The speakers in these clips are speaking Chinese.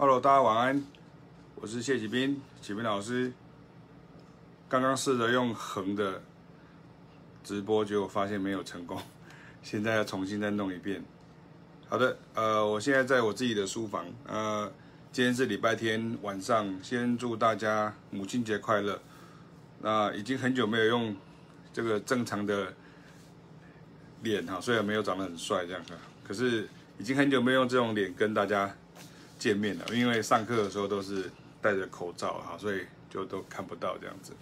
Hello，大家晚安，我是谢启斌，启斌老师。刚刚试着用横的直播，结果发现没有成功，现在要重新再弄一遍。好的，呃，我现在在我自己的书房，呃，今天是礼拜天晚上，先祝大家母亲节快乐。那已经很久没有用这个正常的脸哈，虽然没有长得很帅这样的，可是已经很久没有用这种脸跟大家见面了，因为上课的时候都是戴着口罩哈，所以就都看不到这样子。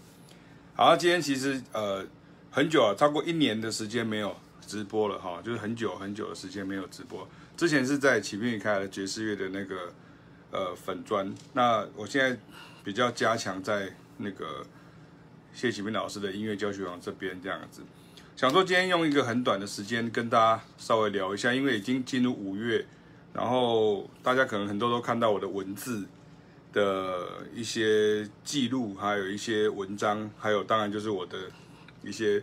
好，今天其实呃很久啊，超过一年的时间没有直播了哈，就是很久很久的时间没有直播。之前是在启斌开的爵士乐的那个呃粉专，那我现在比较加强在那个谢启明老师的音乐教学网这边这样子。想说今天用一个很短的时间跟大家稍微聊一下，因为已经进入五月，然后大家可能很多都看到我的文字。的一些记录，还有一些文章，还有当然就是我的一些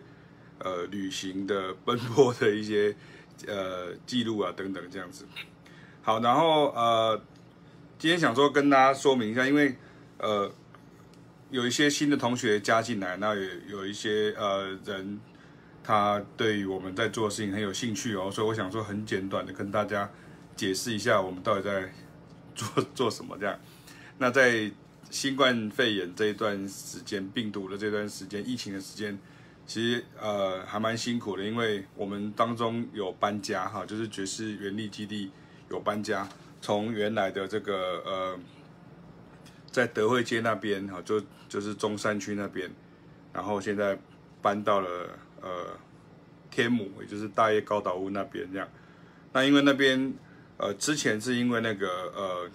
呃旅行的奔波的一些呃记录啊等等这样子。好，然后呃今天想说跟大家说明一下，因为呃有一些新的同学加进来，那也有一些呃人他对于我们在做的事情很有兴趣哦，所以我想说很简短的跟大家解释一下我们到底在做 做什么这样。那在新冠肺炎这一段时间，病毒的这段时间，疫情的时间，其实呃还蛮辛苦的，因为我们当中有搬家哈，就是爵士原力基地有搬家，从原来的这个呃在德惠街那边哈，就就是中山区那边，然后现在搬到了呃天母，也就是大业高岛屋那边这样。那因为那边呃之前是因为那个呃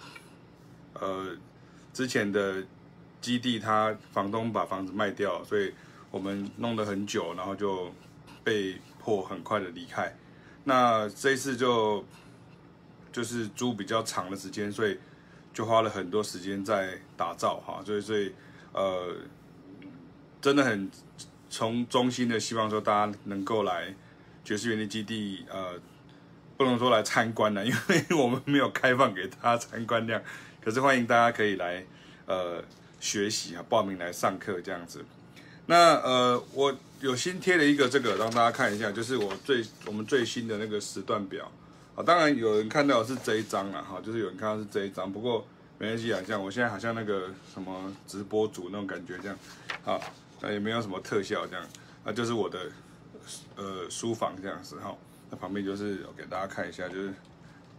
呃。之前的基地，他房东把房子卖掉，所以我们弄了很久，然后就被迫很快的离开。那这一次就就是租比较长的时间，所以就花了很多时间在打造哈。所以所以呃，真的很从衷心的希望说大家能够来爵士原力基地，呃，不能说来参观了，因为我们没有开放给大家参观这样。可是欢迎大家可以来，呃，学习啊，报名来上课这样子。那呃，我有新贴了一个这个，让大家看一下，就是我最我们最新的那个时段表啊。当然有人看到是这一张了哈，就是有人看到是这一张，不过没关系啊，像我现在好像那个什么直播主那种感觉这样，好，那也没有什么特效这样，那就是我的呃书房这样子哈。那旁边就是我给大家看一下，就是。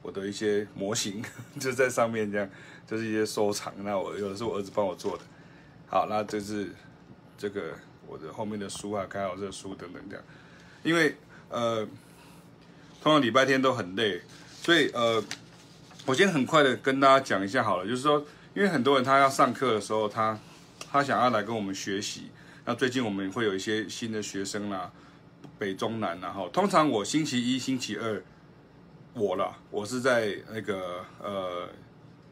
我的一些模型 就在上面，这样就是一些收藏。那我有的是我儿子帮我做的。好，那这是这个我的后面的书啊，开好这个书等等这样。因为呃，通常礼拜天都很累，所以呃，我先很快的跟大家讲一下好了。就是说，因为很多人他要上课的时候，他他想要来跟我们学习。那最近我们会有一些新的学生啦，北中南然后通常我星期一、星期二。我了，我是在那个呃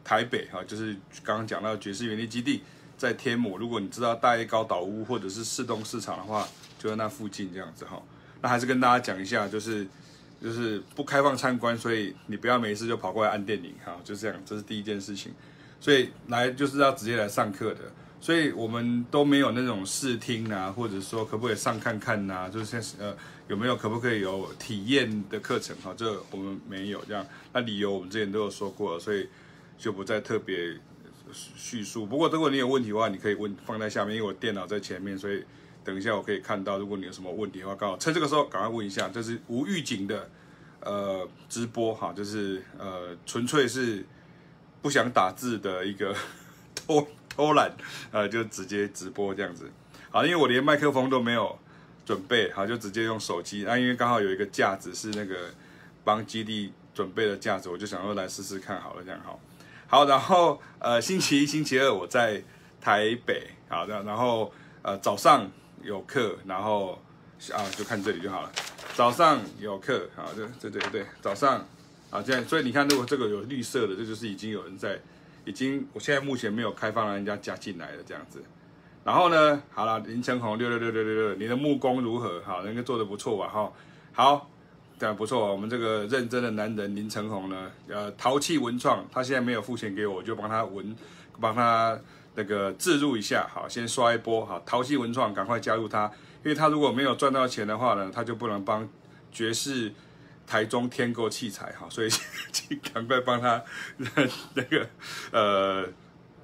台北哈，就是刚刚讲到爵士园林基地在天母。如果你知道大叶高岛屋或者是市东市场的话，就在那附近这样子哈。那还是跟大家讲一下，就是就是不开放参观，所以你不要没事就跑过来按电铃哈，就这样，这是第一件事情。所以来就是要直接来上课的。所以我们都没有那种试听啊，或者说可不可以上看看呐、啊，就是呃有没有可不可以有体验的课程哈，这我们没有这样。那理由我们之前都有说过了，所以就不再特别叙述。不过如果你有问题的话，你可以问放在下面，因为我电脑在前面，所以等一下我可以看到。如果你有什么问题的话，刚好趁这个时候赶快问一下。这是无预警的呃直播哈，就是呃纯粹是不想打字的一个 拖。偷懒，呃，就直接直播这样子，好，因为我连麦克风都没有准备，好，就直接用手机。那因为刚好有一个架子是那个帮基地准备的架子，我就想说来试试看好了，这样好。好，然后呃，星期一、星期二我在台北，好的，然后呃早上有课，然后啊就看这里就好了。早上有课，好，对对对对，早上啊这样，所以你看，如果这个有绿色的，这就是已经有人在。已经，我现在目前没有开放让人家加进来的这样子。然后呢，好了，林成红六六六六六六，你的木工如何？好，人家做的不错吧？哈，好，这样不错，我们这个认真的男人林承宏呢，呃，淘气文创，他现在没有付钱给我，我就帮他文，帮他那个置入一下，好，先刷一波，好，淘气文创赶快加入他，因为他如果没有赚到钱的话呢，他就不能帮爵士台中添购器材，哈，所以 请赶快帮他那个呃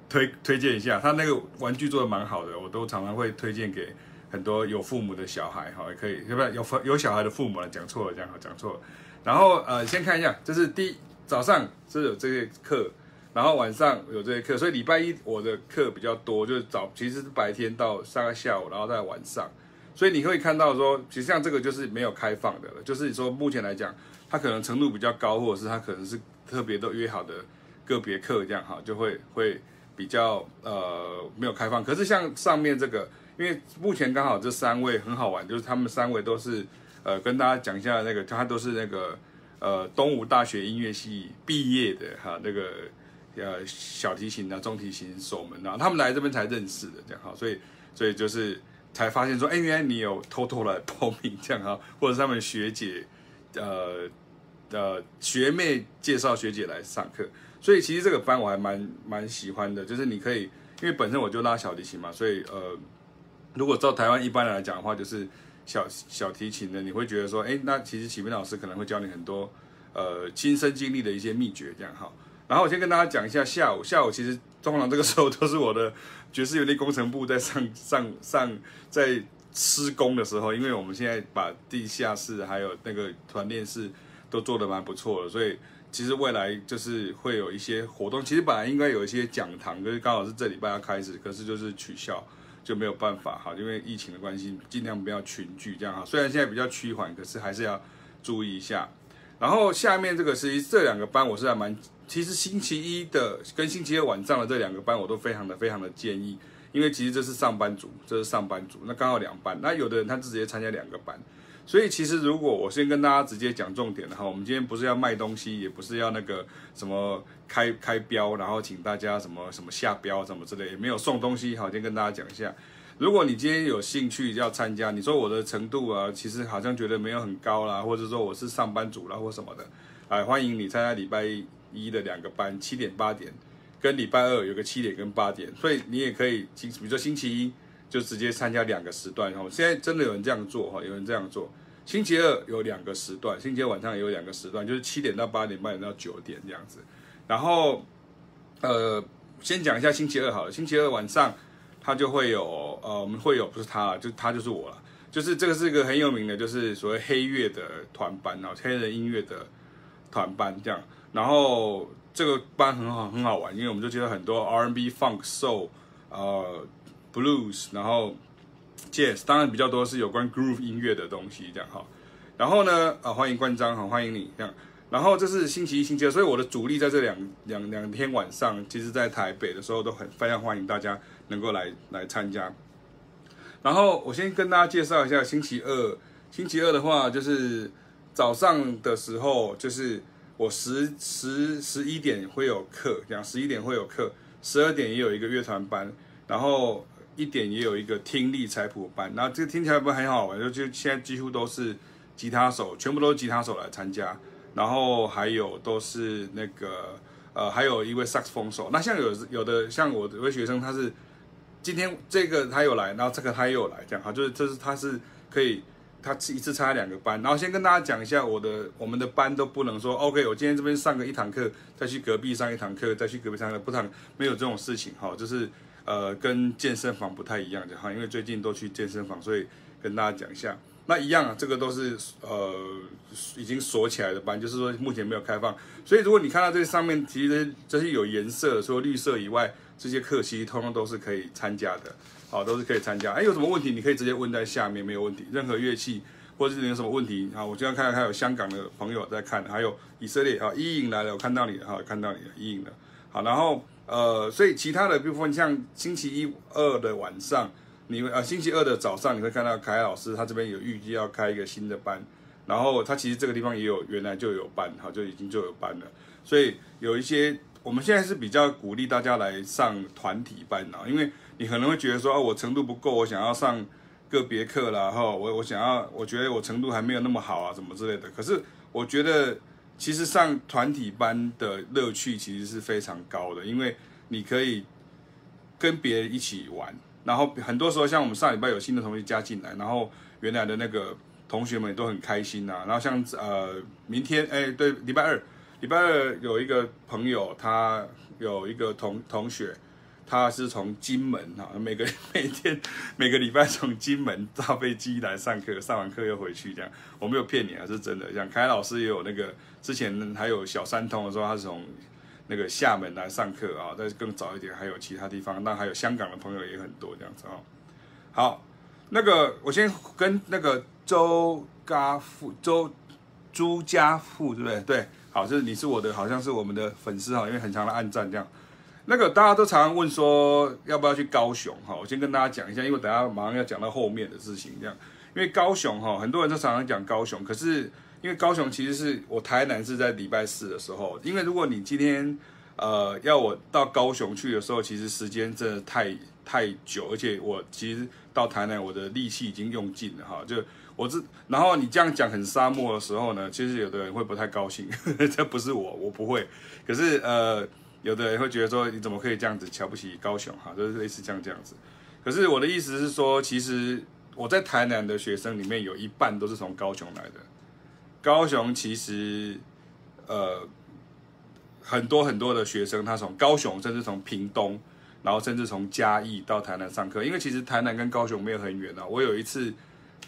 推推荐一下，他那个玩具做的蛮好的，我都常常会推荐给。很多有父母的小孩，哈，也可以，要不然有有小孩的父母了，讲错了，这样好，讲错了。然后呃，先看一下，这是第一早上是有这些课，然后晚上有这些课，所以礼拜一我的课比较多，就是早其实是白天到上个下午，然后在晚上，所以你可以看到说，其实像这个就是没有开放的了，就是说目前来讲，它可能程度比较高，或者是它可能是特别都约好的个别课这样哈，就会会比较呃没有开放。可是像上面这个。因为目前刚好这三位很好玩，就是他们三位都是，呃，跟大家讲一下那个，他都是那个，呃，东吴大学音乐系毕业的哈，那个，呃，小提琴啊、中提琴守门啊，他们来这边才认识的这样哈，所以，所以就是才发现说，哎，原来你有偷偷来报名这样哈，或者是他们学姐，呃，呃，学妹介绍学姐来上课，所以其实这个班我还蛮蛮喜欢的，就是你可以，因为本身我就拉小提琴嘛，所以呃。如果照台湾一般人来讲的话，就是小小提琴的，你会觉得说，哎，那其实启明老师可能会教你很多，呃，亲身经历的一些秘诀，这样哈。然后我先跟大家讲一下，下午下午其实通常这个时候都是我的爵士乐工程部在上上上在施工的时候，因为我们现在把地下室还有那个团练室都做得蛮不错的，所以其实未来就是会有一些活动。其实本来应该有一些讲堂，就是刚好是这礼拜要开始，可是就是取消。就没有办法哈，因为疫情的关系，尽量不要群聚这样哈。虽然现在比较趋缓，可是还是要注意一下。然后下面这个是这两个班，我是还蛮，其实星期一的跟星期二晚上的这两个班，我都非常的非常的建议，因为其实这是上班族，这是上班族，那刚好两班。那有的人他直接参加两个班，所以其实如果我先跟大家直接讲重点的哈，我们今天不是要卖东西，也不是要那个什么。开开标，然后请大家什么什么下标什么之类，也没有送东西。好，先跟大家讲一下，如果你今天有兴趣要参加，你说我的程度啊，其实好像觉得没有很高啦，或者说我是上班族啦或什么的，哎，欢迎你参加礼拜一的两个班，七点八点，跟礼拜二有个七点跟八点，所以你也可以，比如说星期一就直接参加两个时段。哈，现在真的有人这样做哈，有人这样做。星期二有两个时段，星期二晚上也有两个时段，就是七点到八点，八点到九点这样子。然后，呃，先讲一下星期二好了。星期二晚上，他就会有，呃，我们会有，不是他，就他就是我了。就是这个是一个很有名的，就是所谓黑乐的团班啊，黑人音乐的团班这样。然后这个班很好，很好玩，因为我们就接到很多 R&B、Funk、Soul，呃，Blues，然后 Jazz，当然比较多是有关 Groove 音乐的东西这样哈。然后呢，啊，欢迎关张，好，欢迎你这样。然后这是星期一、星期二，所以我的主力在这两两两天晚上，其实在台北的时候都很非常欢迎大家能够来来参加。然后我先跟大家介绍一下星期二，星期二的话就是早上的时候，就是我十十十一点会有课，讲十一点会有课，十二点也有一个乐团班，然后一点也有一个听力采谱班。然后这个听起来不很好玩，就就现在几乎都是吉他手，全部都是吉他手来参加。然后还有都是那个呃，还有一位萨克斯风手。那像有有的像我有位学生，他是今天这个他有来，然后这个他也有来，这样哈，就是这是他是可以他一次参加两个班。然后先跟大家讲一下，我的我们的班都不能说 OK，我今天这边上个一堂课，再去隔壁上一堂课，再去隔壁上个不堂，没有这种事情哈，就是呃跟健身房不太一样的哈，因为最近都去健身房，所以跟大家讲一下。那一样啊，这个都是呃已经锁起来的班，就是说目前没有开放。所以如果你看到这上面，其实这些有颜色，除了绿色以外，这些课其实通通都是可以参加的，好，都是可以参加。哎，有什么问题你可以直接问在下面，没有问题。任何乐器或者是你有什么问题，好，我经常看到还有香港的朋友在看，还有以色列啊，伊颖来了，我看到你了，哈，看到你了，伊颖的。好，然后呃，所以其他的部分像星期一、二的晚上。你们啊，星期二的早上你会看到凯老师，他这边有预计要开一个新的班，然后他其实这个地方也有原来就有班，哈，就已经就有班了。所以有一些我们现在是比较鼓励大家来上团体班啊，因为你可能会觉得说啊，我程度不够，我想要上个别课啦，哈，我我想要，我觉得我程度还没有那么好啊，什么之类的。可是我觉得，其实上团体班的乐趣其实是非常高的，因为你可以跟别人一起玩，然后很多时候像我们上礼拜有新的同学加进来，然后原来的那个同学们也都很开心呐、啊。然后像呃，明天哎，对，礼拜二，礼拜二有一个朋友，他有一个同同学。他是从金门哈，每个 每天每个礼拜从金门搭飞机来上课，上完课又回去这样。我没有骗你啊，是真的。像凯老师也有那个，之前还有小三通的时候，他是从那个厦门来上课啊。但是更早一点，还有其他地方，那还有香港的朋友也很多这样子啊。好，那个我先跟那个周家富、周朱家富，对不对？对，好，就是你是我的，好像是我们的粉丝哈，因为很长的按赞这样。那个大家都常常问说要不要去高雄哈，我先跟大家讲一下，因为等下马上要讲到后面的事情这样。因为高雄哈，很多人都常常讲高雄，可是因为高雄其实是我台南是在礼拜四的时候，因为如果你今天呃要我到高雄去的时候，其实时间真的太太久，而且我其实到台南我的力气已经用尽了哈，就我这然后你这样讲很沙漠的时候呢，其实有的人会不太高兴，呵 呵这不是我，我不会，可是呃。有的人会觉得说，你怎么可以这样子瞧不起高雄哈，就是类似这样这样子。可是我的意思是说，其实我在台南的学生里面有一半都是从高雄来的。高雄其实呃很多很多的学生，他从高雄甚至从屏东，然后甚至从嘉义到台南上课。因为其实台南跟高雄没有很远啊。我有一次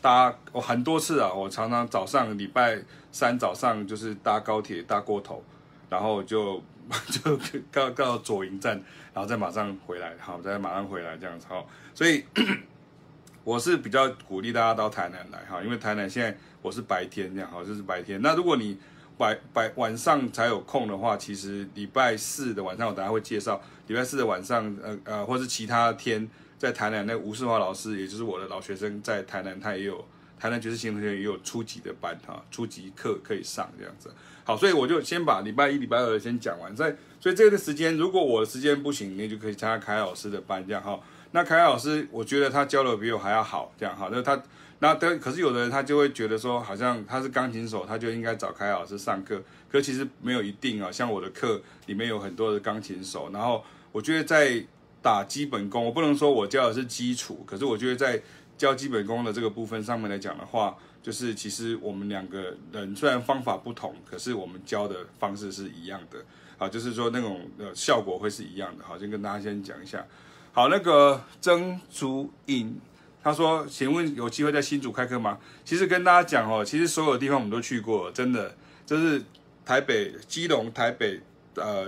搭我很多次啊，我常常早上礼拜三早上就是搭高铁搭过头，然后就。就到到左营站，然后再马上回来，好，再马上回来这样子，好，所以 我是比较鼓励大家到台南来，哈，因为台南现在我是白天这样，好，就是白天。那如果你白白晚上才有空的话，其实礼拜四的晚上我等下会介绍，礼拜四的晚上，呃呃，或是其他天在台南，那吴世华老师，也就是我的老学生，在台南他也有台南爵士行动学院也有初级的班，哈，初级课可以上这样子。好，所以我就先把礼拜一、礼拜二先讲完，在所以这个时间，如果我的时间不行，你就可以参加凯老师的班，这样哈。那凯老师，我觉得他教的比我还要好，这样哈。那他那但可是有的人他就会觉得说，好像他是钢琴手，他就应该找凯老师上课，可其实没有一定啊。像我的课里面有很多的钢琴手，然后我觉得在打基本功，我不能说我教的是基础，可是我觉得在教基本功的这个部分上面来讲的话。就是其实我们两个人虽然方法不同，可是我们教的方式是一样的啊，就是说那种呃效果会是一样的。好，先跟大家先讲一下。好，那个曾竹颖他说，请问有机会在新竹开课吗？其实跟大家讲哦，其实所有地方我们都去过，真的就是台北、基隆、台北、呃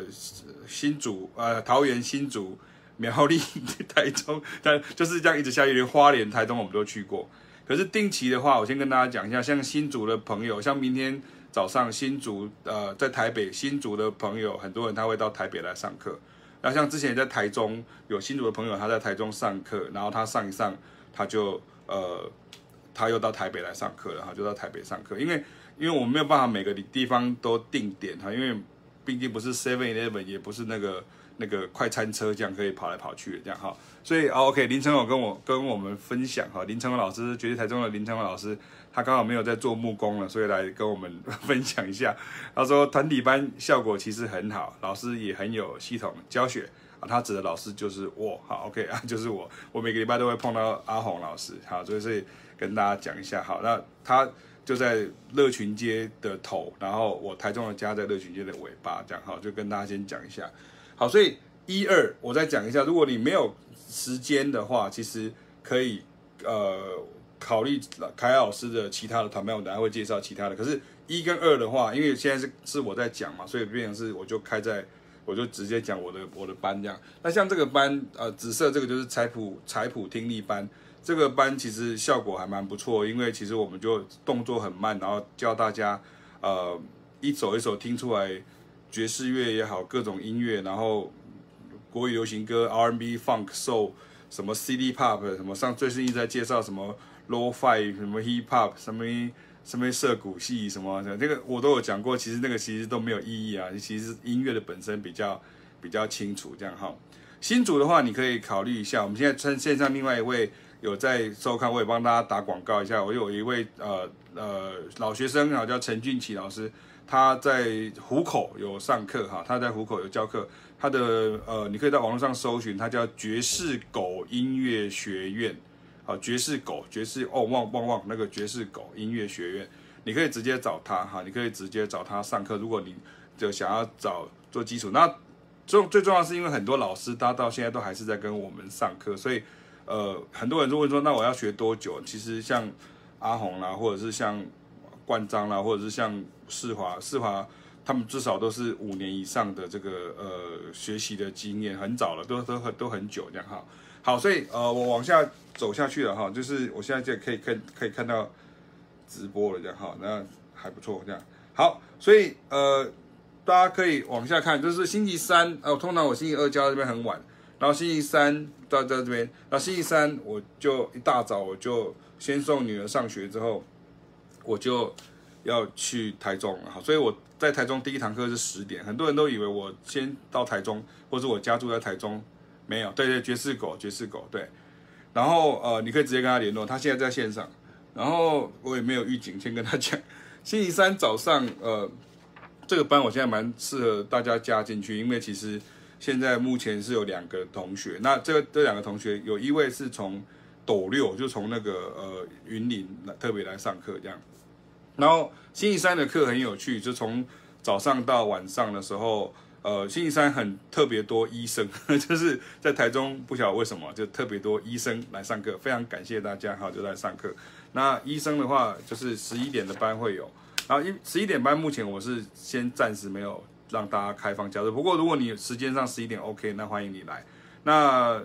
新竹、呃桃园、新竹、苗栗、台中，但就是这样一直下去，连花莲、台东我们都去过。可是定期的话，我先跟大家讲一下，像新竹的朋友，像明天早上新竹呃在台北新竹的朋友，很多人他会到台北来上课。那像之前在台中有新竹的朋友，他在台中上课，然后他上一上他就呃他又到台北来上课了哈，就到台北上课。因为因为我们没有办法每个地方都定点哈，因为毕竟不是 Seven Eleven，也不是那个。那个快餐车这样可以跑来跑去的这样哈，所以啊 OK 林成勇跟我跟我们分享哈，林成勇老师，绝对台中的林成勇老师，他刚好没有在做木工了，所以来跟我们 分享一下。他说团体班效果其实很好，老师也很有系统教学啊。他指的老师就是我，好 OK 啊，就是我，我每个礼拜都会碰到阿红老师，好，所以所以跟大家讲一下，好，那他就在乐群街的头，然后我台中的家在乐群街的尾巴，这样好，就跟大家先讲一下。好，所以一二我再讲一下，如果你没有时间的话，其实可以呃考虑凯老师的其他的团班，我等下会介绍其他的。可是，一跟二的话，因为现在是是我在讲嘛，所以变成是我就开在，我就直接讲我的我的班这样。那像这个班，呃，紫色这个就是彩谱彩谱听力班，这个班其实效果还蛮不错，因为其实我们就动作很慢，然后教大家呃一首一首听出来。爵士乐也好，各种音乐，然后国语流行歌、R&B、Funk、Soul，什么 City Pop，什么上最近一直在介绍什么 low fi 什么 Hip Hop，什么什么涩谷系什么，这个我都有讲过。其实那个其实都没有意义啊，其实音乐的本身比较比较清楚这样哈。新竹的话，你可以考虑一下。我们现在趁线上另外一位有在收看，我也帮大家打广告一下。我有一位呃呃老学生啊，叫陈俊奇老师，他在虎口有上课哈，他在虎口有教课。他的呃，你可以在网络上搜寻，他叫爵士狗音乐学院，好，爵士狗爵士哦，旺旺旺那个爵士狗音乐学院，你可以直接找他哈，你可以直接找他上课。如果你就想要找做基础，那重最重要是因为很多老师他到现在都还是在跟我们上课，所以。呃，很多人就问说，那我要学多久？其实像阿红啦，或者是像冠章啦，或者是像世华、世华，他们至少都是五年以上的这个呃学习的经验，很早了，都都很都很久这样哈。好，所以呃，我往下走下去了哈，就是我现在就可以看可以看到直播了这样哈，那还不错这样。好，所以呃，大家可以往下看，就是星期三，哦、呃，通常我星期二教这边很晚。然后星期三到在这边，那星期三我就一大早我就先送女儿上学之后，我就要去台中了。好，所以我在台中第一堂课是十点，很多人都以为我先到台中，或者我家住在台中，没有，对对，爵士狗，爵士狗，对。然后呃，你可以直接跟他联络，他现在在线上。然后我也没有预警，先跟他讲，星期三早上呃，这个班我现在蛮适合大家加进去，因为其实。现在目前是有两个同学，那这个这两个同学有一位是从斗六，就从那个呃云林来特别来上课这样。然后星期三的课很有趣，就从早上到晚上的时候，呃，星期三很特别多医生，就是在台中不晓得为什么就特别多医生来上课，非常感谢大家哈，就在上课。那医生的话就是十一点的班会有，然后一十一点班目前我是先暂时没有。让大家开放加入。不过如果你时间上十一点 OK，那欢迎你来。那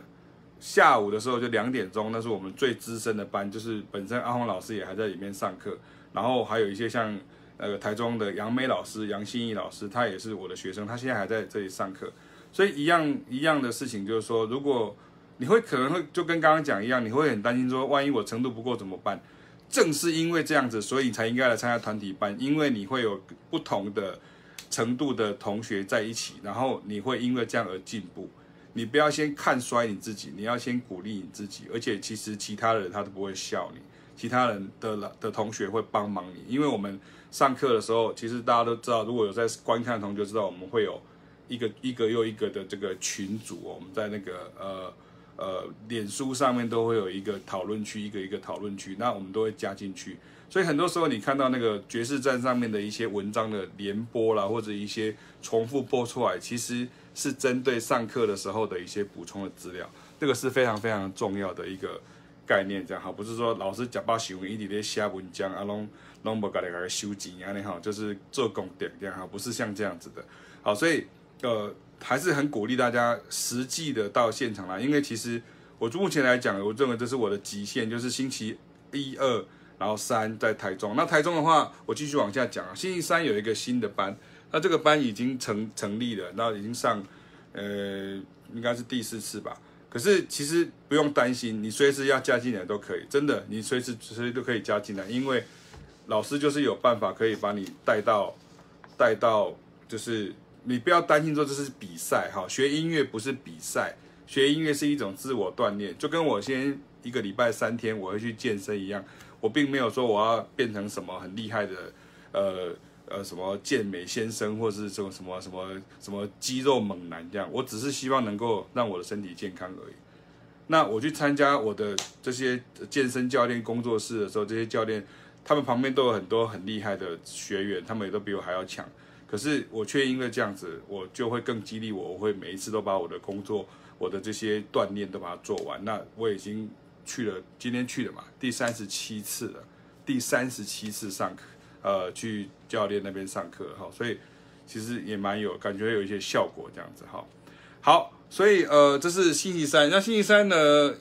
下午的时候就两点钟，那是我们最资深的班，就是本身阿红老师也还在里面上课，然后还有一些像呃台中的杨梅老师、杨心怡老师，他也是我的学生，他现在还在这里上课。所以一样一样的事情就是说，如果你会可能会就跟刚刚讲一样，你会很担心说，万一我程度不够怎么办？正是因为这样子，所以你才应该来参加团体班，因为你会有不同的。程度的同学在一起，然后你会因为这样而进步。你不要先看衰你自己，你要先鼓励你自己。而且其实其他人他都不会笑你，其他人的的同学会帮忙你。因为我们上课的时候，其实大家都知道，如果有在观看的同学知道，我们会有一个一个又一个的这个群组。我们在那个呃呃脸书上面都会有一个讨论区，一个一个讨论区，那我们都会加进去。所以很多时候你看到那个爵士站上面的一些文章的连播啦，或者一些重复播出来，其实是针对上课的时候的一些补充的资料，这个是非常非常重要的一个概念，这样好，不是说老师讲把新闻一直在写文章啊，拢拢不给来给修剪啊，你好，就是做功点这样哈，不是像这样子的，好，所以呃还是很鼓励大家实际的到现场来，因为其实我目前来讲，我认为这是我的极限，就是星期一二。然后三在台中，那台中的话，我继续往下讲啊。星期三有一个新的班，那这个班已经成成立了，那已经上，呃，应该是第四次吧。可是其实不用担心，你随时要加进来都可以，真的，你随时随时都可以加进来，因为老师就是有办法可以把你带到带到，就是你不要担心说这是比赛哈，学音乐不是比赛，学音乐是一种自我锻炼，就跟我先一个礼拜三天我会去健身一样。我并没有说我要变成什么很厉害的，呃呃，什么健美先生，或是这种什么什么什么肌肉猛男这样。我只是希望能够让我的身体健康而已。那我去参加我的这些健身教练工作室的时候，这些教练他们旁边都有很多很厉害的学员，他们也都比我还要强。可是我却因为这样子，我就会更激励我，我会每一次都把我的工作、我的这些锻炼都把它做完。那我已经。去了，今天去了嘛，第三十七次了，第三十七次上课，呃，去教练那边上课哈，所以其实也蛮有感觉，有一些效果这样子哈。好，所以呃，这是星期三，那星期三呢，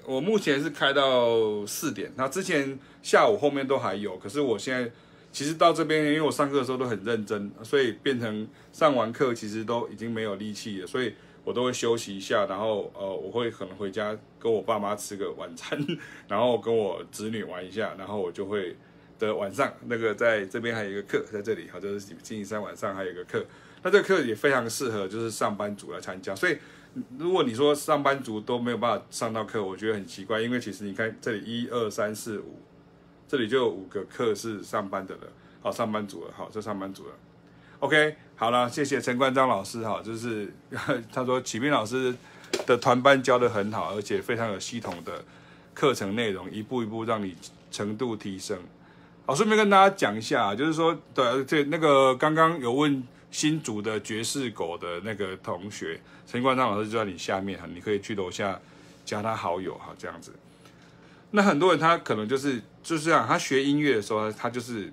我目前是开到四点，那之前下午后面都还有，可是我现在其实到这边，因为我上课的时候都很认真，所以变成上完课其实都已经没有力气了，所以。我都会休息一下，然后呃，我会可能回家跟我爸妈吃个晚餐，然后跟我子女玩一下，然后我就会的晚上，那个在这边还有一个课在这里，好，就是星期三晚上还有一个课。那这个课也非常适合就是上班族来参加。所以如果你说上班族都没有办法上到课，我觉得很奇怪，因为其实你看这里一二三四五，这里就有五个课是上班的了，好，上班族了，好，这上班族了。OK，好了，谢谢陈冠章老师哈，就是 他说启斌老师的团班教得很好，而且非常有系统的课程内容，一步一步让你程度提升。好，顺便跟大家讲一下，就是说，对，这那个刚刚有问新竹的爵士狗的那个同学陈冠章老师就在你下面哈，你可以去楼下加他好友哈，这样子。那很多人他可能就是就是这样，他学音乐的时候，他就是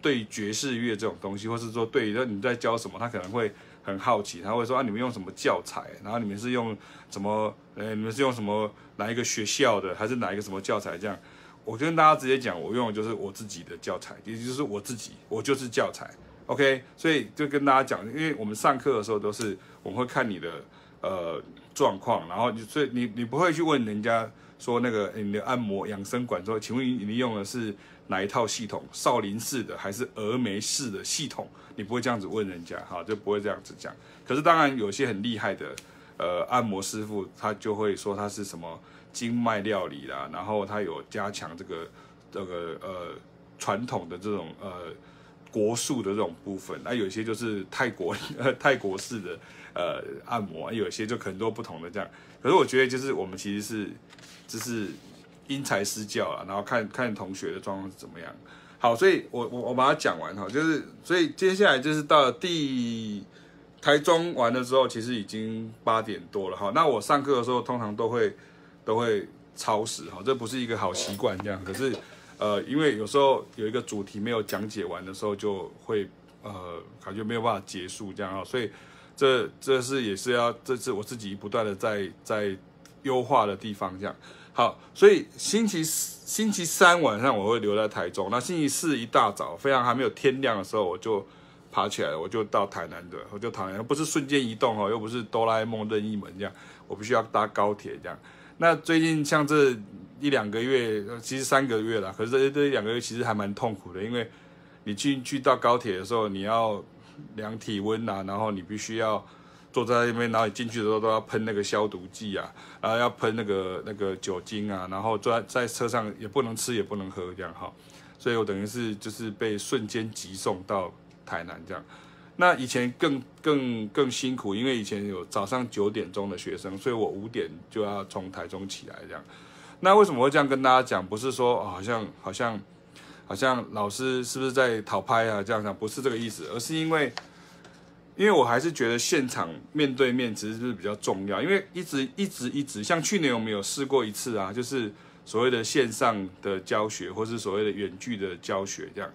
对爵士乐这种东西，或是说对那你在教什么，他可能会很好奇，他会说啊，你们用什么教材？然后你们是用什么？呃，你们是用什么？哪一个学校的？还是哪一个什么教材？这样。我就跟大家直接讲，我用的就是我自己的教材，也就是我自己，我就是教材，OK。所以就跟大家讲，因为我们上课的时候都是我们会看你的呃状况，然后你所以你你不会去问人家说那个你的按摩养生馆说，请问你你用的是哪一套系统，少林式的还是峨眉式的系统？你不会这样子问人家，哈，就不会这样子讲。可是当然有些很厉害的呃按摩师傅，他就会说他是什么。经脉料理啦，然后它有加强这个这个呃传统的这种呃国术的这种部分，那有些就是泰国呃 泰国式的呃按摩，有些就很多不同的这样。可是我觉得就是我们其实是就是因材施教啊，然后看看同学的状况是怎么样。好，所以我我我把它讲完哈，就是所以接下来就是到第台中玩的时候，其实已经八点多了哈。那我上课的时候通常都会。都会超时哈，这不是一个好习惯这样。可是，呃，因为有时候有一个主题没有讲解完的时候，就会呃感觉没有办法结束这样啊。所以这这是也是要这是我自己不断的在在优化的地方这样。好，所以星期四星期三晚上我会留在台中，那星期四一大早非常还没有天亮的时候，我就爬起来了，我就到台南的，我就台南，不是瞬间移动哦，又不是哆啦 A 梦任意门这样，我必须要搭高铁这样。那最近像这一两个月，其实三个月了，可是这这一两个月其实还蛮痛苦的，因为你进去到高铁的时候，你要量体温啊，然后你必须要坐在那边，然后你进去的时候都要喷那个消毒剂啊，然后要喷那个那个酒精啊，然后坐在在车上也不能吃也不能喝这样哈，所以我等于是就是被瞬间急送到台南这样。那以前更更更辛苦，因为以前有早上九点钟的学生，所以我五点就要从台中起来这样。那为什么会这样跟大家讲？不是说、哦、好像好像好像老师是不是在讨拍啊？这样讲不是这个意思，而是因为因为我还是觉得现场面对面其实是比较重要，因为一直一直一直像去年我们有试过一次啊，就是所谓的线上的教学，或是所谓的远距的教学这样。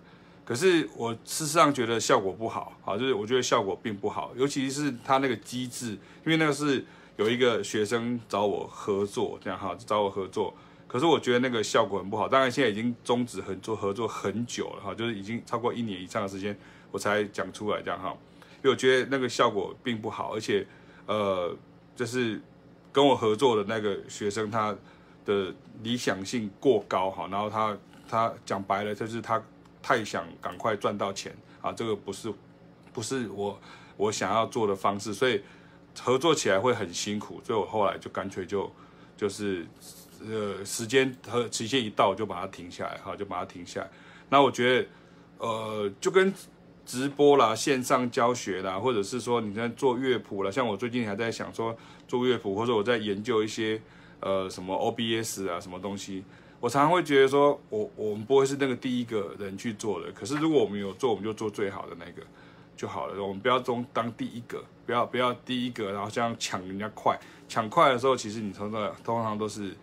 可是我事实上觉得效果不好，好，就是我觉得效果并不好，尤其是他那个机制，因为那个是有一个学生找我合作，这样哈，找我合作，可是我觉得那个效果很不好。当然现在已经终止合作合作很久了哈，就是已经超过一年以上的时间，我才讲出来这样哈，因为我觉得那个效果并不好，而且呃，就是跟我合作的那个学生他的理想性过高哈，然后他他讲白了就是他。太想赶快赚到钱啊！这个不是，不是我我想要做的方式，所以合作起来会很辛苦。所以我后来就干脆就就是呃时间和期限一到就把它停下来哈，就把它停下来。那我觉得呃就跟直播啦、线上教学啦，或者是说你在做乐谱啦，像我最近还在想说做乐谱，或者我在研究一些呃什么 OBS 啊什么东西。我常常会觉得说，我我们不会是那个第一个人去做的。可是如果我们有做，我们就做最好的那个就好了。我们不要中当第一个，不要不要第一个，然后这样抢人家快。抢快的时候，其实你通常通常都是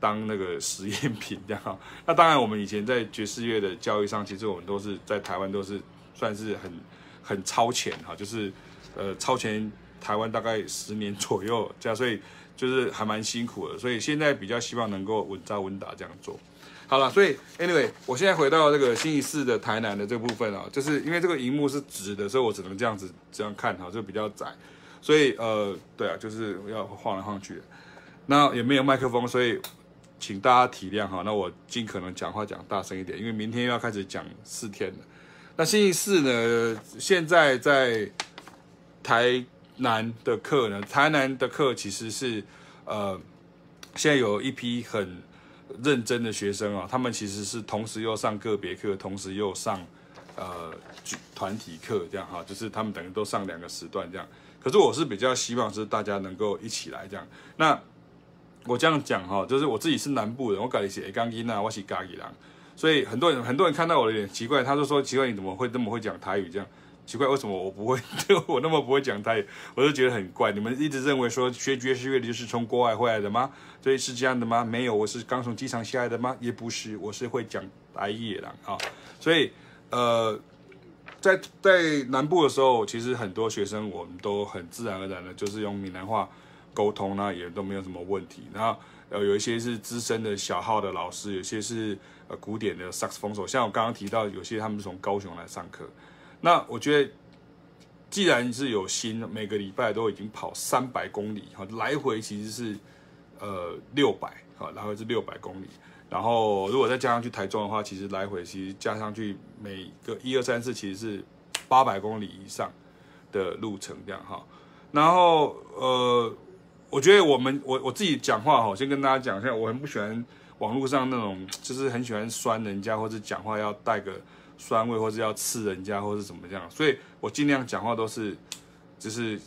当那个实验品这样。那当然，我们以前在爵士乐的教育上，其实我们都是在台湾都是算是很很超前哈，就是呃超前台湾大概十年左右这样，所以。就是还蛮辛苦的，所以现在比较希望能够稳扎稳打这样做。好了，所以 anyway，我现在回到这个星期四的台南的这部分啊，就是因为这个荧幕是直的，所以我只能这样子这样看哈，就比较窄。所以呃，对啊，就是要晃来晃去的。那也没有麦克风，所以请大家体谅哈。那我尽可能讲话讲大声一点，因为明天又要开始讲四天了。那星期四呢，现在在台南的课呢，台南的课其实是呃，现在有一批很认真的学生啊，他们其实是同时又上个别课，同时又上呃团体课，这样哈，就是他们等于都上两个时段这样。可是我是比较希望是大家能够一起来这样。那我这样讲哈，就是我自己是南部人，我家里是会讲囡，我是嘉义人，所以很多人很多人看到我有点奇怪，他就说奇怪你怎么会这么会讲台语这样？奇怪为什么我不会？我那么不会讲台语，我就觉得很怪。你们一直认为说学爵士乐的就是从国外回来的吗？所以是这样的吗？没有，我是刚从机场下来的吗？也不是，我是会讲台语的啊。所以呃。在在南部的时候，其实很多学生我们都很自然而然的，就是用闽南话沟通呢，也都没有什么问题。然后呃，有一些是资深的小号的老师，有些是呃古典的萨克斯风手，像我刚刚提到，有些他们是从高雄来上课。那我觉得，既然是有心，每个礼拜都已经跑三百公里哈，来回其实是呃六百哈，来回是六百公里。然后，如果再加上去台中的话，其实来回其实加上去每个一二三四，其实是八百公里以上的路程这样哈。然后呃，我觉得我们我我自己讲话哈，先跟大家讲一下，我很不喜欢网络上那种，就是很喜欢酸人家，或者讲话要带个酸味，或是要刺人家，或是怎么样。所以我尽量讲话都是，就是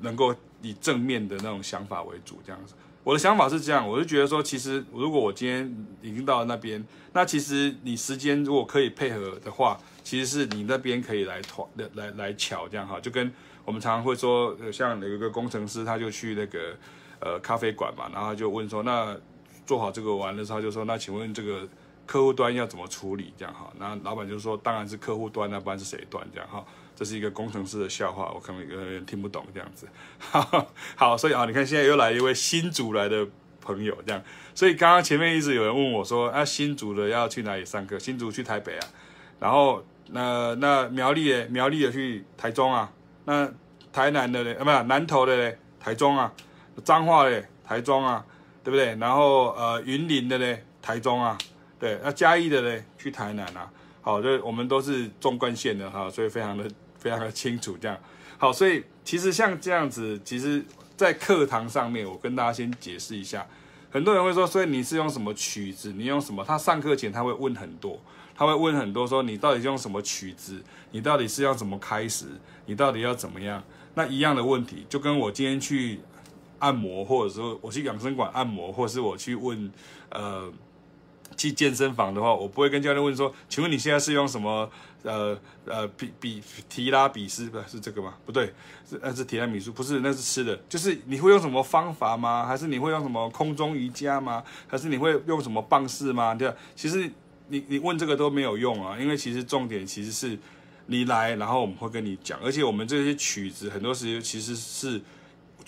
能够以正面的那种想法为主这样子。我的想法是这样，我就觉得说，其实如果我今天已经到了那边，那其实你时间如果可以配合的话，其实是你那边可以来团来来来乔这样哈，就跟我们常常会说，像有一个工程师，他就去那个呃咖啡馆嘛，然后他就问说，那做好这个完了之后，就说，那请问这个客户端要怎么处理这样哈？然后老板就说，当然是客户端，那不然是谁端这样哈？这是一个工程师的笑话，我可能有人听不懂这样子。好，好，所以啊，你看现在又来一位新竹来的朋友，这样。所以刚刚前面一直有人问我说，啊，新竹的要去哪里上课？新竹去台北啊，然后那那苗栗的苗栗的去台中啊，那台南的嘞，啊，不是南投的嘞，台中啊，彰化的台中啊，对不对？然后呃云林的嘞，台中啊，对，那嘉义的嘞去台南啊。好，就我们都是纵贯线的哈，所以非常的。非常的清楚，这样好，所以其实像这样子，其实，在课堂上面，我跟大家先解释一下。很多人会说，所以你是用什么曲子？你用什么？他上课前他会问很多，他会问很多，说你到底是用什么曲子？你到底是要怎么开始？你到底要怎么样？那一样的问题，就跟我今天去按摩，或者说我去养生馆按摩，或者是我去问，呃。去健身房的话，我不会跟教练问说，请问你现在是用什么？呃呃，比比提拉比斯不是，这个吗？不对，是那是提拉米苏，不是，那是吃的。就是你会用什么方法吗？还是你会用什么空中瑜伽吗？还是你会用什么棒式吗？对吧？其实你你问这个都没有用啊，因为其实重点其实是你来，然后我们会跟你讲，而且我们这些曲子很多时候其实是。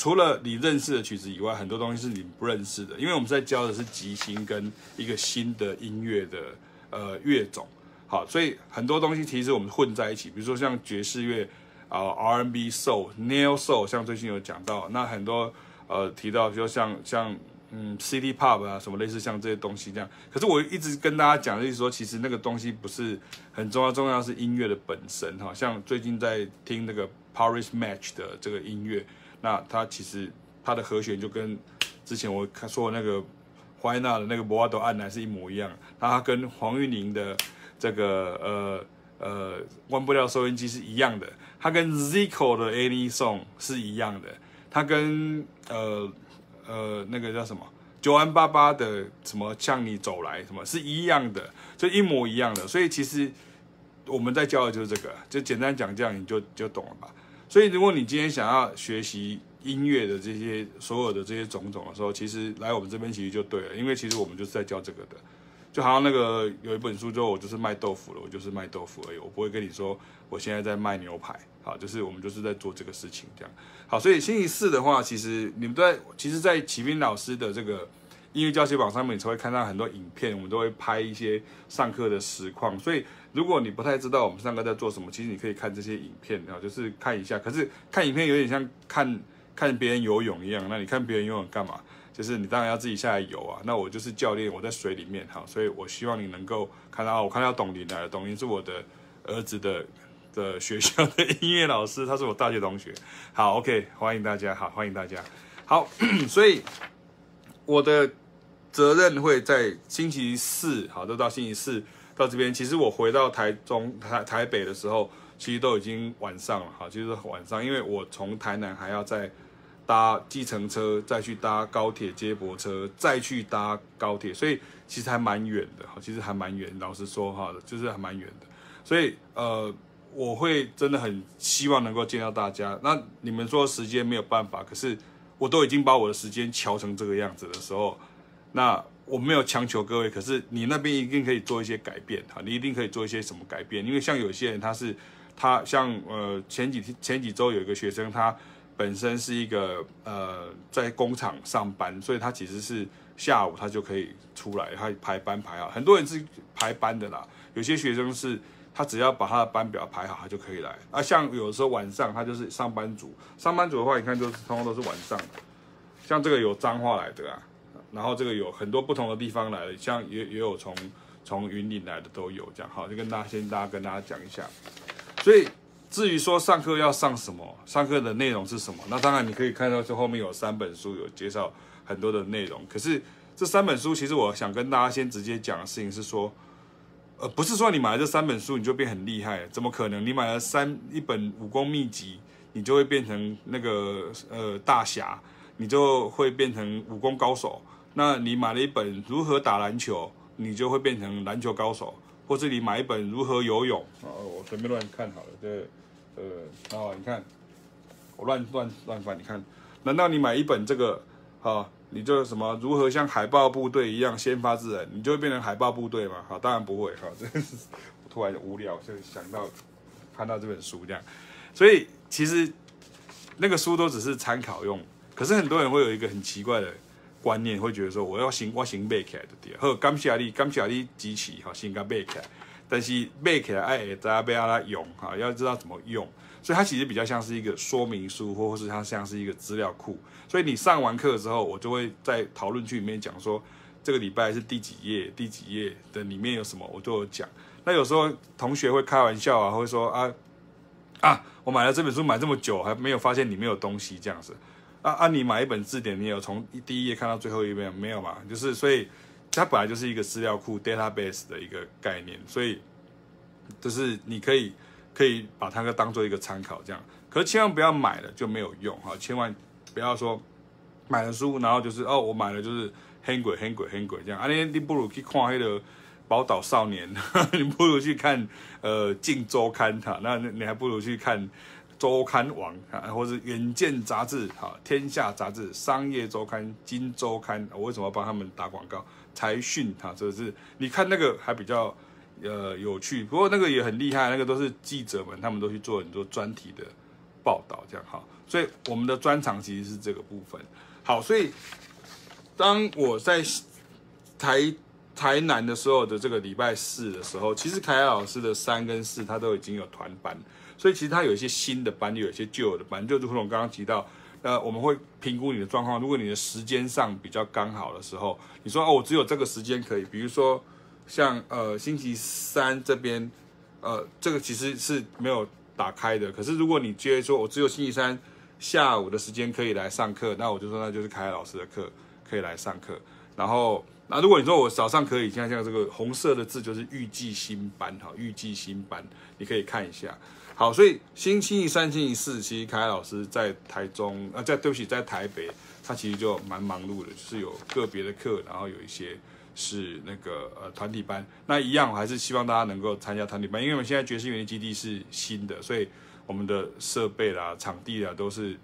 除了你认识的曲子以外，很多东西是你不认识的，因为我们在教的是即兴跟一个新的音乐的呃乐种，好，所以很多东西其实我们混在一起，比如说像爵士乐啊、呃、R&B Soul、Neo Soul，像最近有讲到，那很多呃提到，比如说像像嗯 City Pop 啊什么类似像这些东西这样，可是我一直跟大家讲的就是说，其实那个东西不是很重要，重要是音乐的本身哈，像最近在听那个 Paris Match 的这个音乐。那它其实它的和弦就跟之前我说的那个怀纳的那个博瓦多按乃是一模一样，它跟黄韵玲的这个呃呃关不掉收音机是一样的，它跟 Zico 的 Any Song 是一样的，它跟呃呃那个叫什么？九安八八的什么向你走来什么是一样的，就一模一样的，所以其实我们在教的就是这个，就简单讲这样你就就懂了吧。所以，如果你今天想要学习音乐的这些所有的这些种种的时候，其实来我们这边其实就对了，因为其实我们就是在教这个的。就好像那个有一本书之后，我就是卖豆腐了，我就是卖豆腐而已，我不会跟你说我现在在卖牛排。好，就是我们就是在做这个事情这样。好，所以星期四的话，其实你们在，其实，在启斌老师的这个音乐教学榜上面，你才会看到很多影片，我们都会拍一些上课的实况，所以。如果你不太知道我们上个在做什么，其实你可以看这些影片啊，就是看一下。可是看影片有点像看看别人游泳一样，那你看别人游泳干嘛？就是你当然要自己下来游啊。那我就是教练，我在水里面哈，所以我希望你能够看到，我看到董林来了，董林是我的儿子的的学校的音乐老师，他是我大学同学。好，OK，欢迎大家，好，欢迎大家。好，所以我的责任会在星期四，好，都到星期四到这边。其实我回到台中台台北的时候，其实都已经晚上了，哈，其实晚上，因为我从台南还要再搭计程车，再去搭高铁接驳车，再去搭高铁，所以其实还蛮远的，哈，其实还蛮远。老实说哈，就是还蛮远的，所以呃，我会真的很希望能够见到大家。那你们说时间没有办法，可是。我都已经把我的时间乔成这个样子的时候，那我没有强求各位，可是你那边一定可以做一些改变哈，你一定可以做一些什么改变？因为像有些人他是他像呃前几天前几周有一个学生，他本身是一个呃在工厂上班，所以他其实是下午他就可以出来，他排班排好，很多人是排班的啦，有些学生是。他只要把他的班表排好，他就可以来。啊，像有时候晚上他就是上班族，上班族的话，你看就是通通都是晚上。像这个有脏话来的啊，然后这个有很多不同的地方来的，像也也有从从云林来的都有这样。好，就跟大家先大家跟大家讲一下。所以至于说上课要上什么，上课的内容是什么，那当然你可以看到这后面有三本书有介绍很多的内容。可是这三本书其实我想跟大家先直接讲的事情是说。呃，不是说你买了这三本书你就变很厉害，怎么可能？你买了三一本武功秘籍，你就会变成那个呃大侠，你就会变成武功高手。那你买了一本如何打篮球，你就会变成篮球高手。或者你买一本如何游泳，啊，我随便乱看好了，对，呃，哦，你看，我乱乱乱翻，你看，难道你买一本这个，啊？你就什么如何像海豹部队一样先发制人，你就会变成海豹部队嘛？好，当然不会。好，这是突然无聊就想到看到这本书这样，所以其实那个书都只是参考用。可是很多人会有一个很奇怪的观念，会觉得说我要行我行背起来的对。好，感谢你，感谢你支持，哈，先甲背起来。但是背起来爱会知道要它用，哈，要知道怎么用。所以它其实比较像是一个说明书，或者是它像是一个资料库。所以你上完课之后，我就会在讨论区里面讲说，这个礼拜是第几页，第几页的里面有什么，我都有讲。那有时候同学会开玩笑啊，会说啊啊，我买了这本书买这么久，还没有发现里面有东西这样子。啊啊，你买一本字典，你有从第一页看到最后一页没有嘛？就是所以它本来就是一个资料库 （database） 的一个概念，所以就是你可以。可以把它当做一个参考，这样，可是千万不要买了就没有用哈，千万不要说买了书，然后就是哦，我买了就是很鬼很鬼很鬼这样，啊，你你不如去看那个《宝岛少年》，你不如去看呃《镜周刊》哈，那你还不如去看《周刊网》啊，或者《远见杂志》哈，《天下杂志》、《商业周刊》、《金周刊》，我为什么要帮他们打广告？财讯哈，这是你看那个还比较。呃，有趣，不过那个也很厉害，那个都是记者们，他们都去做很多专题的报道，这样哈。所以我们的专长其实是这个部分。好，所以当我在台台南的时候的这个礼拜四的时候，其实凯凯老师的三跟四他都已经有团班，所以其实它有一些新的班，又有一些旧的班，就如同我刚刚提到，呃，我们会评估你的状况，如果你的时间上比较刚好的时候，你说哦，我只有这个时间可以，比如说。像呃星期三这边，呃这个其实是没有打开的。可是如果你觉得说我只有星期三下午的时间可以来上课，那我就说那就是凯凯老师的课可以来上课。然后那如果你说我早上可以，像像这个红色的字就是预计新班哈，预计新班你可以看一下。好，所以星期三、星期四，其实凯凯老师在台中啊，在对不起，在台北，他其实就蛮忙碌的，就是有个别的课，然后有一些。是那个呃团体班，那一样我还是希望大家能够参加团体班，因为我们现在爵士园艺基地是新的，所以我们的设备啦、场地啦都是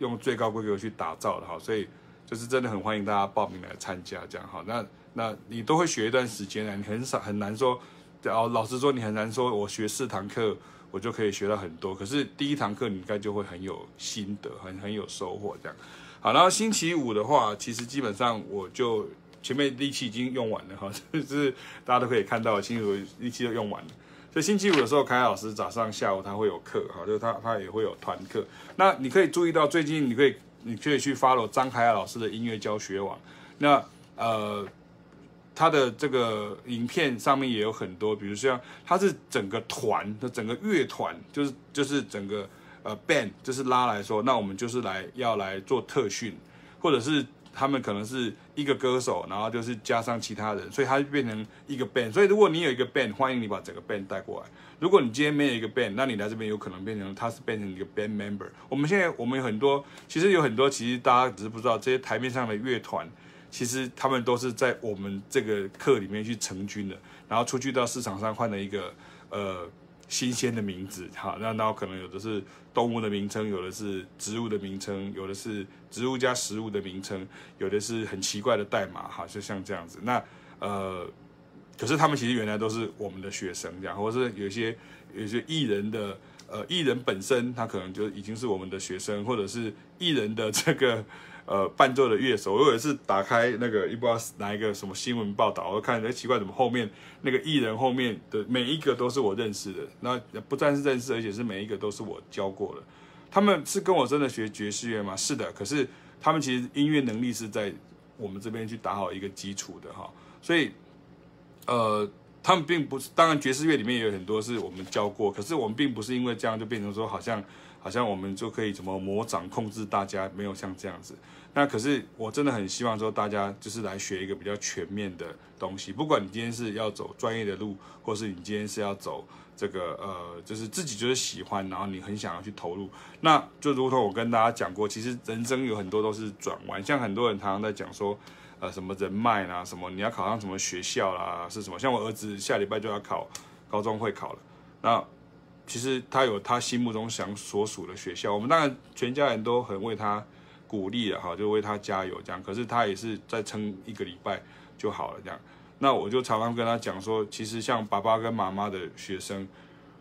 用最高规格去打造的哈，所以就是真的很欢迎大家报名来参加这样哈。那那你都会学一段时间啊，你很少很难说，哦，老实说你很难说我学四堂课我就可以学到很多，可是第一堂课你应该就会很有心得，很很有收获这样。好，然后星期五的话，其实基本上我就。前面力气已经用完了哈，就是大家都可以看到，星期五力气都用完了。所以星期五的时候，凯凯老师早上、下午他会有课哈，就是他他也会有团课。那你可以注意到，最近你可以你可以去 follow 张凯老师的音乐教学网。那呃，他的这个影片上面也有很多，比如像他是整个团的整个乐团，就是就是整个呃 band，就是拉来说，那我们就是来要来做特训，或者是。他们可能是一个歌手，然后就是加上其他人，所以他就变成一个 band。所以如果你有一个 band，欢迎你把整个 band 带过来。如果你今天没有一个 band，那你来这边有可能变成他是变成一个 band member。我们现在我们有很多，其实有很多，其实大家只是不知道这些台面上的乐团，其实他们都是在我们这个课里面去成军的，然后出去到市场上换了一个呃。新鲜的名字，好，那然后可能有的是动物的名称，有的是植物的名称，有的是植物加食物的名称，有的是很奇怪的代码，哈，就像这样子。那呃，可是他们其实原来都是我们的学生，这样，或是有一些有些艺人的呃艺人本身，他可能就已经是我们的学生，或者是艺人的这个。呃，伴奏的乐手，我有一次打开那个，一不知道哪一个什么新闻报道，我看着奇怪，怎么后面那个艺人后面的每一个都是我认识的，那不但是认识，而且是每一个都是我教过的。他们是跟我真的学爵士乐吗？是的，可是他们其实音乐能力是在我们这边去打好一个基础的哈，所以呃，他们并不是，当然爵士乐里面也有很多是我们教过，可是我们并不是因为这样就变成说好像。好像我们就可以怎么魔掌控制大家，没有像这样子。那可是我真的很希望说，大家就是来学一个比较全面的东西。不管你今天是要走专业的路，或是你今天是要走这个呃，就是自己就是喜欢，然后你很想要去投入。那就如同我跟大家讲过，其实人生有很多都是转弯。像很多人常常在讲说，呃，什么人脉啦，什么你要考上什么学校啦，是什么？像我儿子下礼拜就要考高中会考了，那。其实他有他心目中想所属的学校，我们当然全家人都很为他鼓励了哈，就为他加油这样。可是他也是再撑一个礼拜就好了这样。那我就常常跟他讲说，其实像爸爸跟妈妈的学生，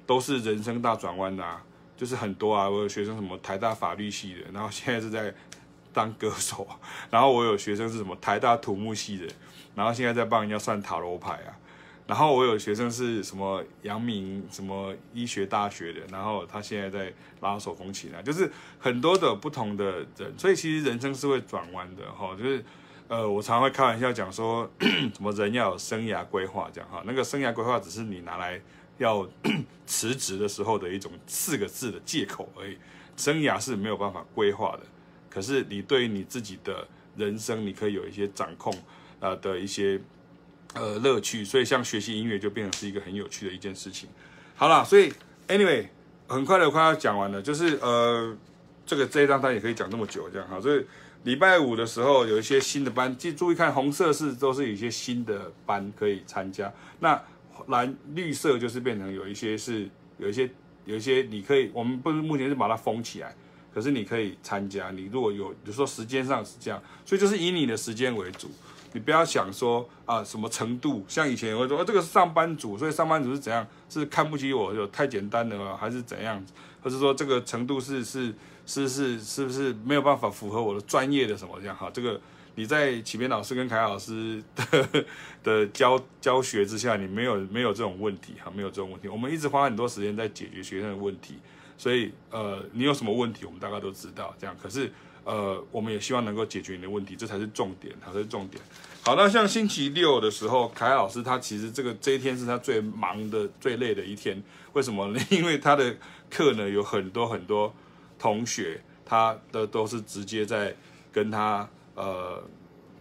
都是人生大转弯呐，就是很多啊。我有学生什么台大法律系的，然后现在是在当歌手，然后我有学生是什么台大土木系的，然后现在在帮人家算塔罗牌啊。然后我有学生是什么阳明什么医学大学的，然后他现在在拉手风琴啊，就是很多的不同的人，所以其实人生是会转弯的哈，就是呃，我常常会开玩笑讲说，什么人要有生涯规划这样哈，那个生涯规划只是你拿来要辞职的时候的一种四个字的借口而已，生涯是没有办法规划的，可是你对于你自己的人生，你可以有一些掌控呃的一些。呃，乐趣，所以像学习音乐就变成是一个很有趣的一件事情。好了，所以 anyway，很快的快要讲完了，就是呃，这个这一张单也可以讲这么久，这样哈。所以礼拜五的时候有一些新的班，记注意看，红色是都是有一些新的班可以参加。那蓝绿色就是变成有一些是有一些有一些你可以，我们不是目前是把它封起来，可是你可以参加。你如果有，比如说时间上是这样，所以就是以你的时间为主。你不要想说啊什么程度，像以前我会说，哦，这个是上班族，所以上班族是怎样？是看不起我，就太简单了，还是怎样？或是说这个程度是是是是是不是没有办法符合我的专业的什么这样？哈，这个你在启明老师跟凯老师的 的教教学之下，你没有没有这种问题哈，没有这种问题。我们一直花很多时间在解决学生的问题，所以呃，你有什么问题，我们大概都知道这样。可是。呃，我们也希望能够解决你的问题，这才是重点，才是重点。好，那像星期六的时候，凯老师他其实这个这一天是他最忙的、最累的一天。为什么呢？因为他的课呢有很多很多同学，他的都是直接在跟他呃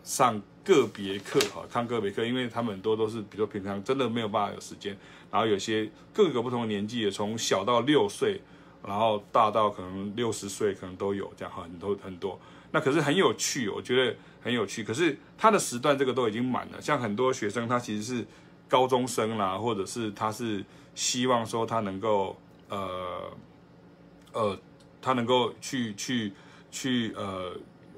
上个别课哈，上个别课，因为他们很多都是，比如说平常真的没有办法有时间，然后有些各个不同的年纪也，从小到六岁。然后大到可能六十岁，可能都有这样很多很多。那可是很有趣，我觉得很有趣。可是他的时段这个都已经满了。像很多学生，他其实是高中生啦，或者是他是希望说他能够呃呃，他能够去去去呃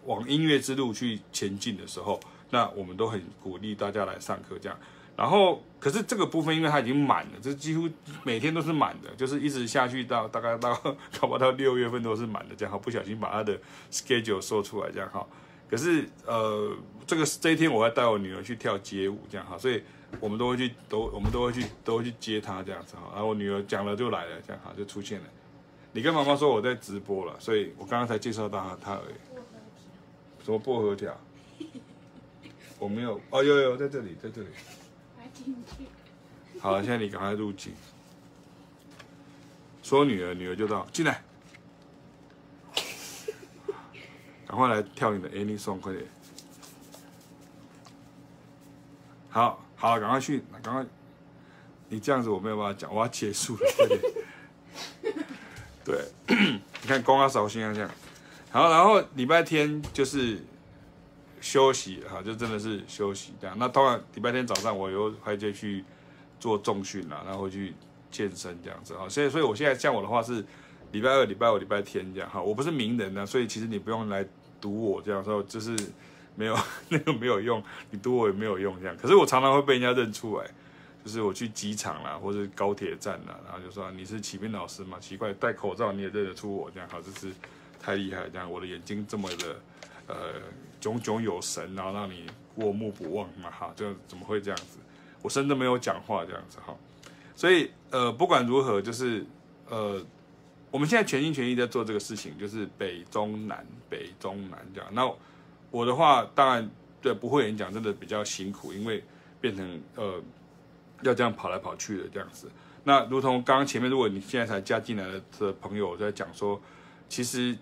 往音乐之路去前进的时候，那我们都很鼓励大家来上课这样。然后，可是这个部分因为它已经满了，这几乎每天都是满的，就是一直下去到大概到搞不到六月份都是满的这样。好，不小心把他的 schedule 说出来这样哈。可是呃，这个这一天我要带我女儿去跳街舞这样哈，所以我们都会去都我们都会去都会去接她这样子哈。然后我女儿讲了就来了这样哈，就出现了。你跟妈妈说我在直播了，所以我刚刚才介绍到她她而已。什么薄荷条？我没有哦，有有在这里，在这里。好了，现在你赶快入境。说女儿，女儿就到进来，赶快来跳你的 Any Song，快点。好，好，赶快去，赶快。你这样子我没有办法讲，我要结束了，对，你看光阿扫心啊这样。好，然后礼拜天就是休息哈，就真的是休息这样。那当然礼拜天早上我又还得去做重训啦，然后去健身这样子哈。所以，所以我现在像我的话是礼拜二、礼拜五、礼拜天这样哈。我不是名人呢，所以其实你不用来堵我这样说，就是没有 那个没有用，你堵我也没有用这样。可是我常常会被人家认出来，就是我去机场啦，或是高铁站啦，然后就说你是启斌老师嘛？奇怪，戴口罩你也认得出我这样，好，就是。太厉害，这样我的眼睛这么的，呃，炯炯有神，然后让你过目不忘嘛，哈，就怎么会这样子？我甚至没有讲话这样子，哈，所以呃，不管如何，就是呃，我们现在全心全意在做这个事情，就是北中南，北中南这样。那我的话，当然对不会演讲，真的比较辛苦，因为变成呃要这样跑来跑去的这样子。那如同刚刚前面，如果你现在才加进来的朋友，在讲说，其实。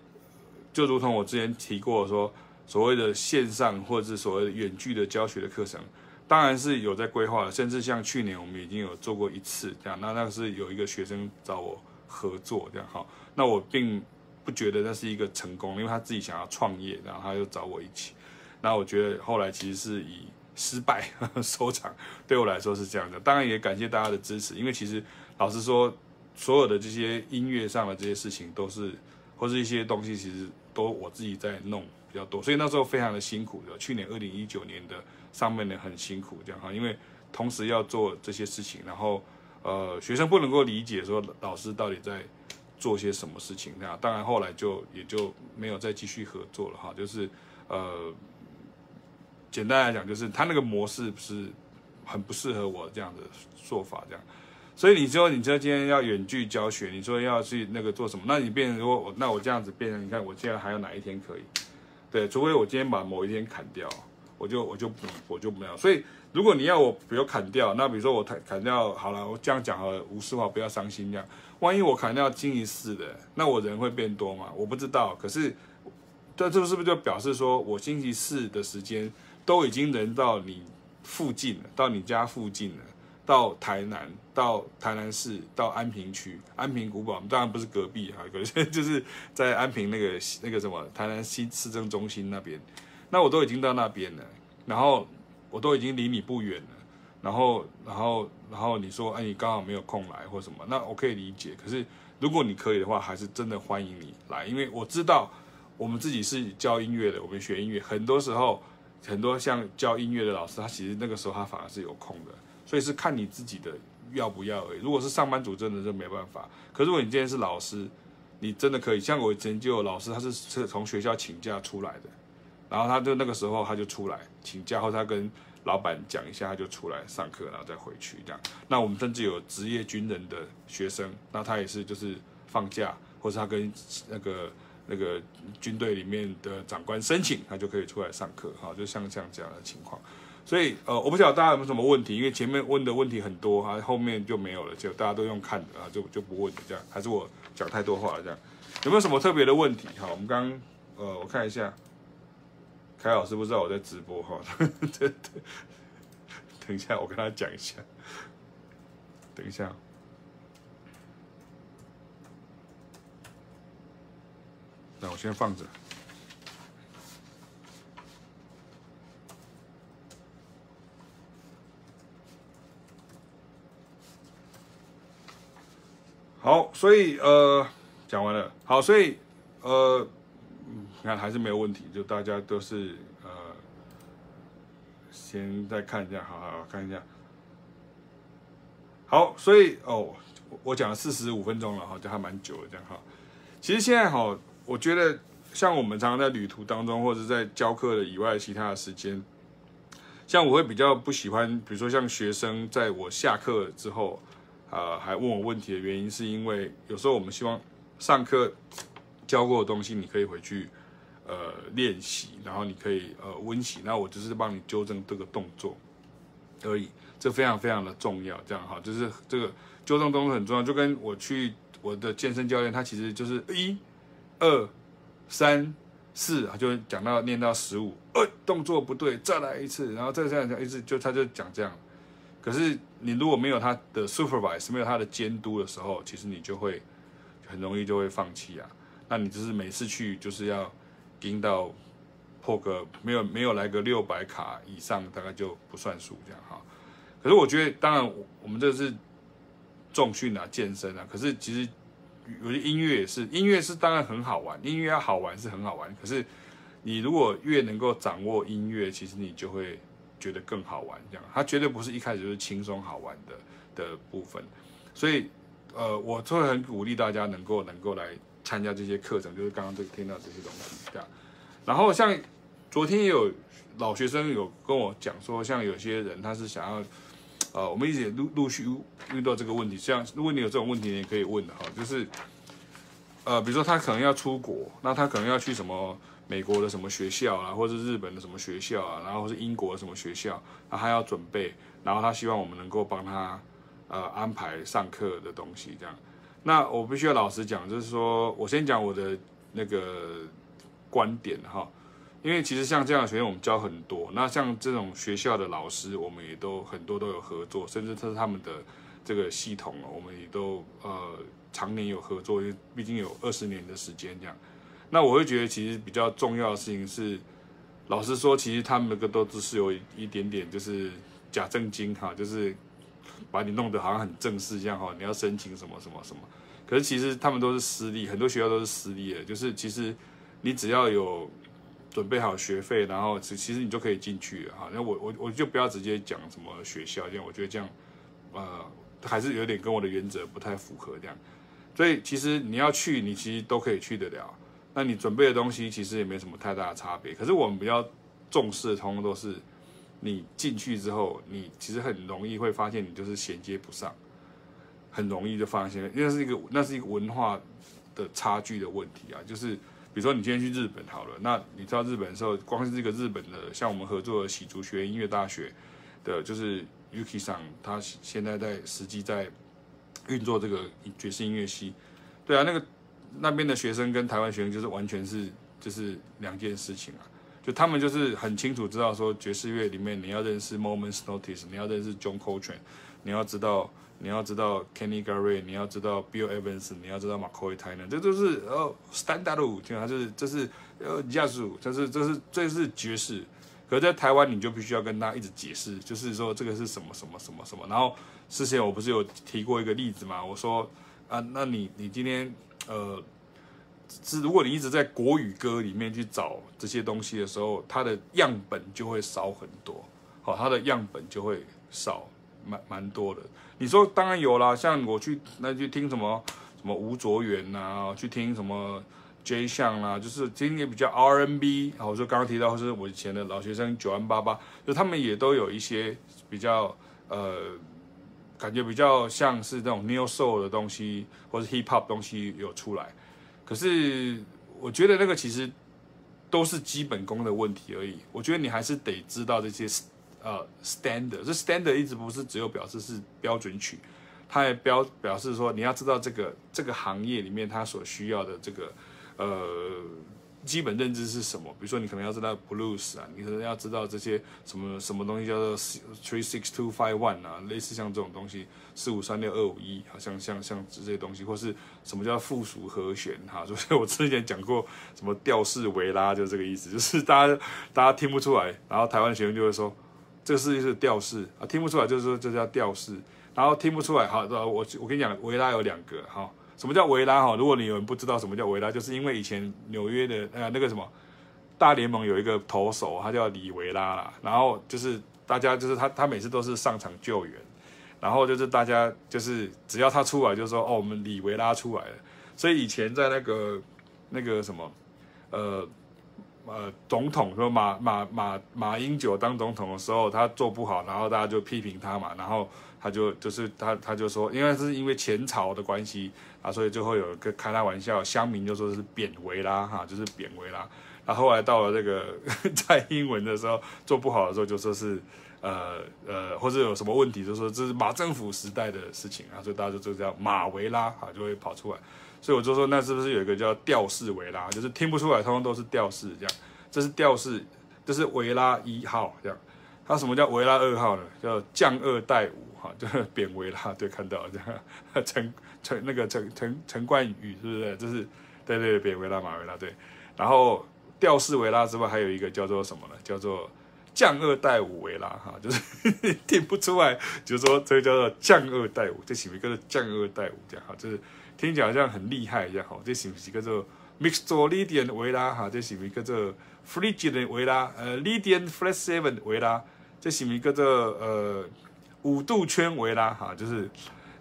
就如同我之前提过说，所谓的线上或者是所谓的远距的教学的课程，当然是有在规划的，甚至像去年我们已经有做过一次这样。那那是有一个学生找我合作这样哈，那我并不觉得那是一个成功，因为他自己想要创业，然后他就找我一起。那我觉得后来其实是以失败 收场，对我来说是这样的。当然也感谢大家的支持，因为其实老实说，所有的这些音乐上的这些事情都是，或是一些东西，其实。都我自己在弄比较多，所以那时候非常的辛苦的。去年二零一九年的上半年很辛苦，这样哈，因为同时要做这些事情，然后呃学生不能够理解说老师到底在做些什么事情，那当然后来就也就没有再继续合作了哈。就是呃简单来讲，就是他那个模式不是很不适合我这样的做法，这样。所以你说，你说今天要远距教学，你说要去那个做什么？那你变成说，那我这样子变成，你看我现在还有哪一天可以？对，除非我今天把某一天砍掉，我就我就我就没有。所以如果你要我比如砍掉，那比如说我砍砍掉好了，我这样讲好了，无事话不要伤心这样。万一我砍掉星期四的，那我人会变多吗？我不知道。可是这这是不是就表示说我星期四的时间都已经人到你附近了，到你家附近了？到台南，到台南市，到安平区，安平古堡，当然不是隔壁哈，可是 就是在安平那个那个什么台南市市政中心那边，那我都已经到那边了，然后我都已经离你不远了，然后然后然后你说哎，你刚好没有空来或什么，那我可以理解。可是如果你可以的话，还是真的欢迎你来，因为我知道我们自己是教音乐的，我们学音乐，很多时候很多像教音乐的老师，他其实那个时候他反而是有空的。所以是看你自己的要不要而已。如果是上班族，真的就没办法。可是如果你今天是老师，你真的可以。像我以前就有老师，他是是从学校请假出来的，然后他就那个时候他就出来请假，或者他跟老板讲一下，他就出来上课，然后再回去这样。那我们甚至有职业军人的学生，那他也是就是放假，或者他跟那个那个军队里面的长官申请，他就可以出来上课。哈，就像像这样的情况。所以，呃，我不晓得大家有没有什么问题，因为前面问的问题很多，哈，后面就没有了，就大家都用看的啊，就就不问了这样，还是我讲太多话了这样，有没有什么特别的问题？哈，我们刚，呃，我看一下，凯老师不知道我在直播哈，等一下我跟他讲一下，等一下，那我先放着。好，所以呃，讲完了。好，所以呃，你看还是没有问题，就大家都是呃，先再看一下，好好好看一下。好，所以哦，我讲了四十五分钟了哈，就还蛮久了这样哈。其实现在哈，我觉得像我们常常在旅途当中，或者在教课的以外其他的时间，像我会比较不喜欢，比如说像学生在我下课之后。啊、呃，还问我问题的原因，是因为有时候我们希望上课教过的东西，你可以回去，呃练习，然后你可以呃温习，那我就是帮你纠正这个动作而已，这非常非常的重要，这样哈，就是这个纠正动作很重要，就跟我去我的健身教练，他其实就是一、二、三、四，就讲到念到十五，呃，动作不对，再来一次，然后再这样讲一次，就他就讲这样。可是你如果没有他的 supervise，没有他的监督的时候，其实你就会很容易就会放弃啊。那你就是每次去就是要盯到破个没有没有来个六百卡以上，大概就不算数这样哈。可是我觉得，当然我们这是重训啊，健身啊。可是其实有些音乐也是，音乐是当然很好玩，音乐要好玩是很好玩。可是你如果越能够掌握音乐，其实你就会。觉得更好玩，这样，它绝对不是一开始就是轻松好玩的的部分，所以，呃，我就会很鼓励大家能够能够来参加这些课程，就是刚刚这听到这些东西，这样。然后像昨天也有老学生有跟我讲说，像有些人他是想要，呃，我们一直也陆陆续遇到这个问题，像如果你有这种问题，你也可以问的哈，就是，呃，比如说他可能要出国，那他可能要去什么？美国的什么学校啊，或者是日本的什么学校啊，然后是英国的什么学校，他要准备，然后他希望我们能够帮他呃安排上课的东西，这样。那我必须要老实讲，就是说我先讲我的那个观点哈，因为其实像这样的学生我们教很多，那像这种学校的老师，我们也都很多都有合作，甚至他是他们的这个系统，我们也都呃常年有合作，因为毕竟有二十年的时间这样。那我会觉得，其实比较重要的事情是，老实说，其实他们那个都只是有一点点就是假正经哈，就是把你弄得好像很正式这样哈，你要申请什么什么什么。可是其实他们都是私立，很多学校都是私立的，就是其实你只要有准备好学费，然后其实你就可以进去哈。那我我我就不要直接讲什么学校这样，我觉得这样呃还是有点跟我的原则不太符合这样。所以其实你要去，你其实都可以去得了。那你准备的东西其实也没什么太大的差别，可是我们比较重视的，通通都是你进去之后，你其实很容易会发现你就是衔接不上，很容易就发现，那是一个那是一个文化的差距的问题啊。就是比如说你今天去日本好了，那你到日本的时候，光是这个日本的像我们合作的喜竹学院音乐大学的，就是 Yuki 桑，他现在在实际在运作这个爵士音乐系，对啊，那个。那边的学生跟台湾学生就是完全是就是两件事情啊，就他们就是很清楚知道说爵士乐里面你要认识 Moment's Notice，你要认识 John Coltrane，你要知道你要知道 Kenny Garrett，你要知道 Bill Evans，你要知道 McCoy Tyner，这都是呃 standard，就它就是这是呃 jazz，这是这是这是爵士。可是在台湾你就必须要跟他一直解释，就是说这个是什么什么什么什么。然后之前我不是有提过一个例子嘛？我说啊，那你你今天。呃，是如果你一直在国语歌里面去找这些东西的时候，它的样本就会少很多，好，它的样本就会少蛮蛮多的。你说当然有啦，像我去那去听什么什么吴卓源呐，去听什么 J 项啦，就是听也比较 RNB 好，我说刚刚提到是我以前的老学生九安八八，就他们也都有一些比较呃。感觉比较像是这种 neo soul 的东西，或是 hip hop 东西有出来，可是我觉得那个其实都是基本功的问题而已。我觉得你还是得知道这些呃 standard，这 standard 一直不是只有表示是标准曲，它也标表示说你要知道这个这个行业里面它所需要的这个呃。基本认知是什么？比如说，你可能要知道 blues 啊，你可能要知道这些什么什么东西叫做 three six two five one 啊，类似像这种东西，四五三六二五一，好像像像这些东西，或是什么叫附属和弦哈？所以我之前讲过什么调式维拉，就这个意思，就是大家大家听不出来，然后台湾学生就会说这个是一是调式啊，听不出来就是说这叫调式，然后听不出来，好，我我跟你讲，维拉有两个哈。什么叫维拉哈？如果你有人不知道什么叫维拉，就是因为以前纽约的呃那个什么大联盟有一个投手，他叫李维拉啦。然后就是大家就是他他每次都是上场救援，然后就是大家就是只要他出来就说哦，我们李维拉出来了。所以以前在那个那个什么呃呃总统说马马马马英九当总统的时候，他做不好，然后大家就批评他嘛，然后他就就是他他就说，因为是因为前朝的关系啊，所以就会有一个开他玩笑，乡民就说是贬维啦哈，就是贬维啦。然后后来到了这个 在英文的时候，做不好的时候就说是。呃呃，或者有什么问题，就说这是马政府时代的事情啊，所以大家就就叫马维拉啊，就会跑出来。所以我就说，那是不是有一个叫吊式维拉，就是听不出来，通通都是吊式这样。这是吊式，这是维拉一号这样。它什么叫维拉二号呢？叫降二代五哈，就是贬维拉。对，看到这样，陈陈那个陈陈陈冠宇是不是？就是对对，贬维拉马维拉对。然后吊式维拉之外，还有一个叫做什么呢？叫做。降二代五维拉哈，就是呵 呵听不出来，就是说这个叫做降二代五，这是不是叫做降二代五这样哈？就是听起来好像很厉害一样哈。这是不是叫做 Mixolydian 维拉哈？这是不是叫做 Phrygian 维拉？呃，Lydian Flat Seven 维拉？这是不是叫做呃五度圈围啦哈？就是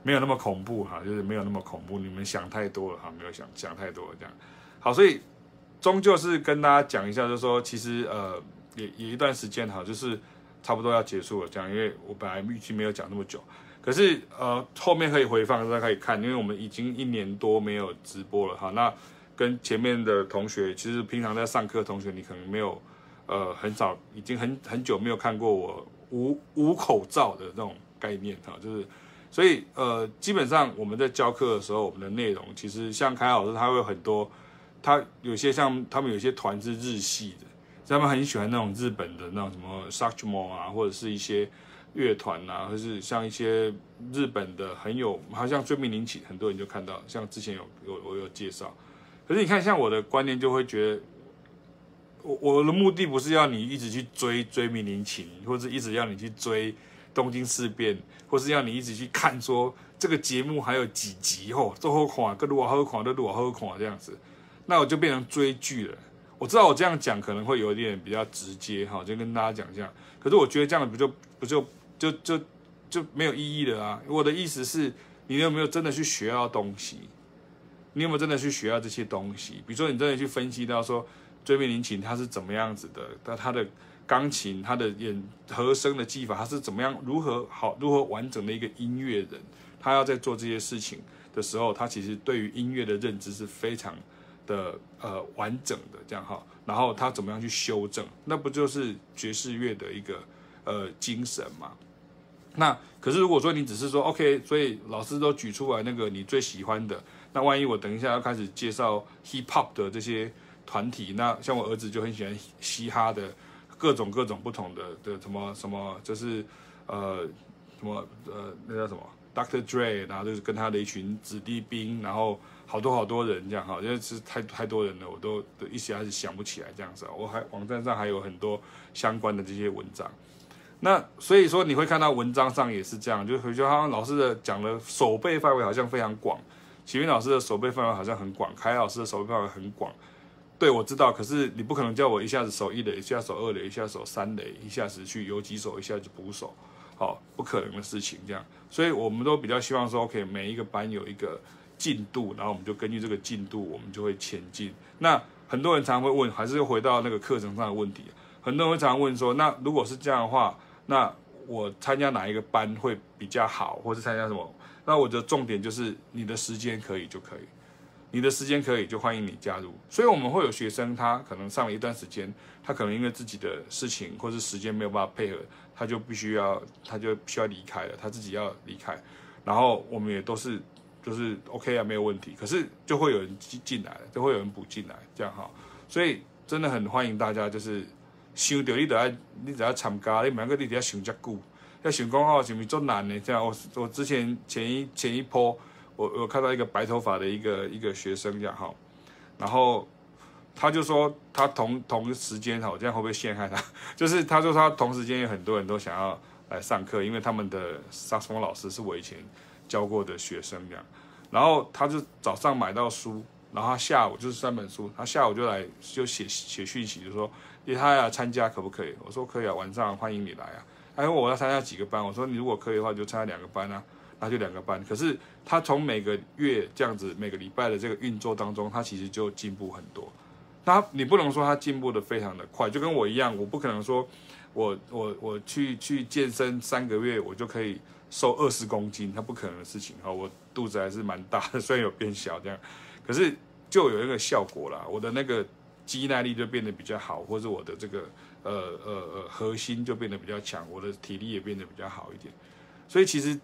没有那么恐怖哈，就是没有那么恐怖，你们想太多了哈，没有想想太多了这样。好，所以终究是跟大家讲一下，就是说其实呃。也也一段时间哈，就是差不多要结束了，这样，因为我本来预计没有讲那么久，可是呃后面可以回放，大家可以看，因为我们已经一年多没有直播了哈。那跟前面的同学，其实平常在上课同学，你可能没有呃很少，已经很很久没有看过我无无口罩的那种概念哈，就是所以呃基本上我们在教课的时候，我们的内容其实像凯老师他会有很多，他有些像他们有些团是日系的。他们很喜欢那种日本的那种什么 Satchmo 啊，或者是一些乐团啊，或是像一些日本的很有，好像椎名林起，很多人就看到，像之前有有我有介绍。可是你看，像我的观念就会觉得，我我的目的不是要你一直去追追名林琴，或者一直要你去追东京事变，或是要你一直去看说这个节目还有几集哦，最后看，跟如何看，都如何看这样子，那我就变成追剧了。我知道我这样讲可能会有一点比较直接哈，就跟大家讲这样。可是我觉得这样不就不就就就就没有意义了啊！我的意思是，你有没有真的去学到东西？你有没有真的去学到这些东西？比如说，你真的去分析到说，椎名林檎他是怎么样子的？那他的钢琴、他的演和声的技法，他是怎么样？如何好？如何完整的一个音乐人？他要在做这些事情的时候，他其实对于音乐的认知是非常。的呃完整的这样哈，然后他怎么样去修正？那不就是爵士乐的一个呃精神嘛？那可是如果说你只是说 OK，所以老师都举出来那个你最喜欢的，那万一我等一下要开始介绍 hip hop 的这些团体，那像我儿子就很喜欢嘻哈的各种各种不同的的什么什么，就是呃什么呃那叫什么 Dr. Dre，然后就是跟他的一群子弟兵，然后。好多好多人这样哈，因为是太太多人了，我都一时还是想不起来这样子。我还网站上还有很多相关的这些文章，那所以说你会看到文章上也是这样，就回觉得好像老师的讲的守备范围好像非常广，启明老师的守备范围好像很广，凯老师的守备范围很广。对，我知道，可是你不可能叫我一下子守一垒，一下守二垒，一下守三垒，一下子去游击手，一下子捕手，好，不可能的事情这样。所以我们都比较希望说，OK，每一个班有一个。进度，然后我们就根据这个进度，我们就会前进。那很多人常会问，还是回到那个课程上的问题。很多人会常问说，那如果是这样的话，那我参加哪一个班会比较好，或是参加什么？那我的重点就是你的时间可以就可以，你的时间可以就欢迎你加入。所以我们会有学生，他可能上了一段时间，他可能因为自己的事情或是时间没有办法配合，他就必须要，他就需要离开了，他自己要离开。然后我们也都是。就是 OK 啊，没有问题。可是就会有人进进来，就会有人补进来，这样哈。所以真的很欢迎大家，就是想到你得要，你只要参加，你每个你得要想这久，要想讲哦，是不是做难的？这样我我之前前一前一波，我我看到一个白头发的一个一个学生这样哈，然后他就说他同同时间哈，这样会不会陷害他？就是他说他同时间有很多人都想要来上课，因为他们的萨松老师是我以前。教过的学生这样，然后他就早上买到书，然后他下午就是三本书，他下午就来就写写讯息，就说你，他要参加可不可以？我说可以啊，晚上欢迎你来啊。他说我要参加几个班？我说你如果可以的话，就参加两个班啊，那就两个班。可是他从每个月这样子每个礼拜的这个运作当中，他其实就进步很多。他你不能说他进步的非常的快，就跟我一样，我不可能说我我我去去健身三个月我就可以瘦二十公斤，他不可能的事情哈。我肚子还是蛮大，虽然有变小这样，可是就有一个效果啦，我的那个肌耐力就变得比较好，或者我的这个呃呃呃核心就变得比较强，我的体力也变得比较好一点。所以其实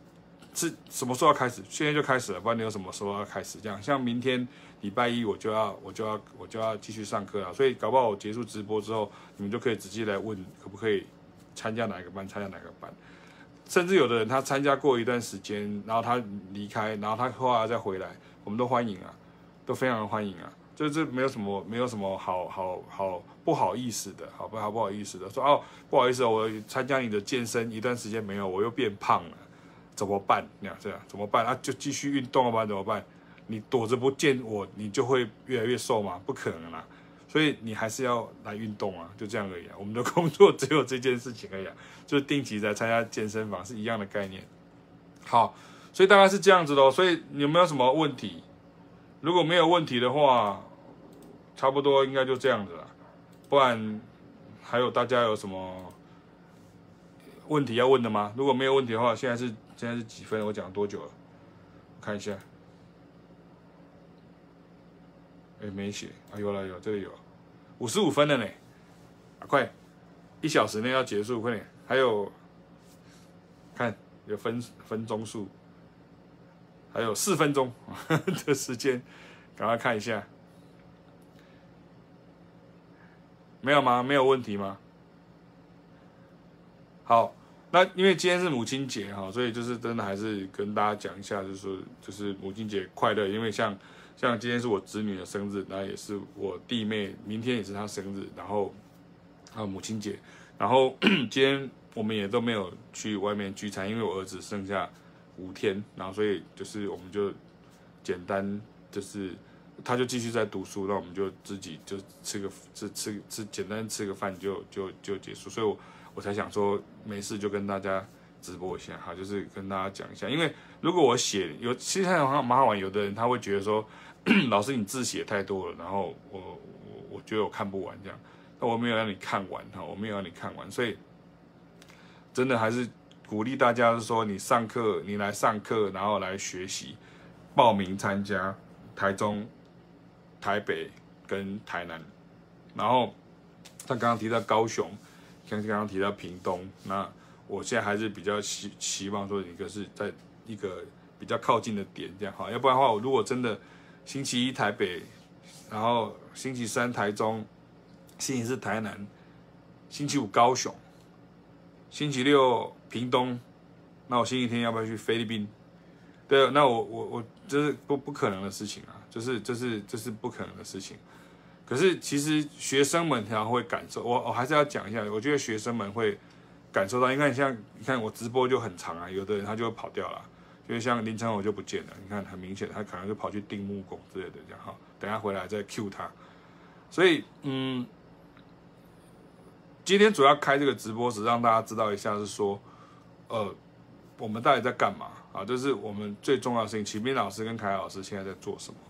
是什么时候要开始？现在就开始了，不然你有什么时候要开始？这样像明天。礼拜一我就要我就要我就要继续上课了，所以搞不好我结束直播之后，你们就可以直接来问可不可以参加哪个班，参加哪个班。甚至有的人他参加过一段时间，然后他离开，然后他后来再回来，我们都欢迎啊，都非常欢迎啊，就是没有什么没有什么好好好不好意思的，好不好不好意思的，说哦不好意思，我参加你的健身一段时间没有，我又变胖了，怎么办？那样这样怎么办？啊，就继续运动了吧？怎么办？你躲着不见我，你就会越来越瘦吗？不可能啦，所以你还是要来运动啊，就这样而已啊。我们的工作只有这件事情而已啊，就是定期在参加健身房是一样的概念。好，所以大概是这样子的。所以有没有什么问题？如果没有问题的话，差不多应该就这样子了。不然还有大家有什么问题要问的吗？如果没有问题的话，现在是现在是几分？我讲多久了？我看一下。哎，没写啊，有了有，这里有，五十五分了呢，啊，快，一小时内要结束，快点，还有，看有分分钟数，还有四分钟 的时间，赶快看一下，没有吗？没有问题吗？好，那因为今天是母亲节哈，所以就是真的还是跟大家讲一下，就是说就是母亲节快乐，因为像。像今天是我侄女的生日，那也是我弟妹，明天也是她生日，然后还有母亲节，然后 今天我们也都没有去外面聚餐，因为我儿子剩下五天，然后所以就是我们就简单就是他就继续在读书，那我们就自己就吃个吃吃吃简单吃个饭就就就结束，所以我我才想说没事就跟大家直播一下哈，就是跟大家讲一下，因为如果我写有其实还蛮好玩，有的人他会觉得说。老师，你字写太多了，然后我我我觉得我看不完这样，那我没有让你看完哈，我没有让你看完，所以真的还是鼓励大家说，你上课你来上课，然后来学习，报名参加台中、台北跟台南，然后他刚刚提到高雄，像刚刚提到屏东，那我现在还是比较希希望说一个是在一个比较靠近的点这样哈，要不然的话我如果真的。星期一台北，然后星期三台中，星期四台南，星期五高雄，星期六屏东，那我星期天要不要去菲律宾？对，那我我我这是不不可能的事情啊，就是这是这是不可能的事情。可是其实学生们他会感受，我我还是要讲一下，我觉得学生们会感受到，因为像你看我直播就很长啊，有的人他就会跑掉了。因为像林晨我就不见了，你看很明显，他可能就跑去钉木工之类的这样哈，等下回来再 cue 他。所以嗯，今天主要开这个直播是让大家知道一下，是说，呃，我们到底在干嘛啊？这是我们最重要的事情。启斌老师跟凯老师现在在做什么？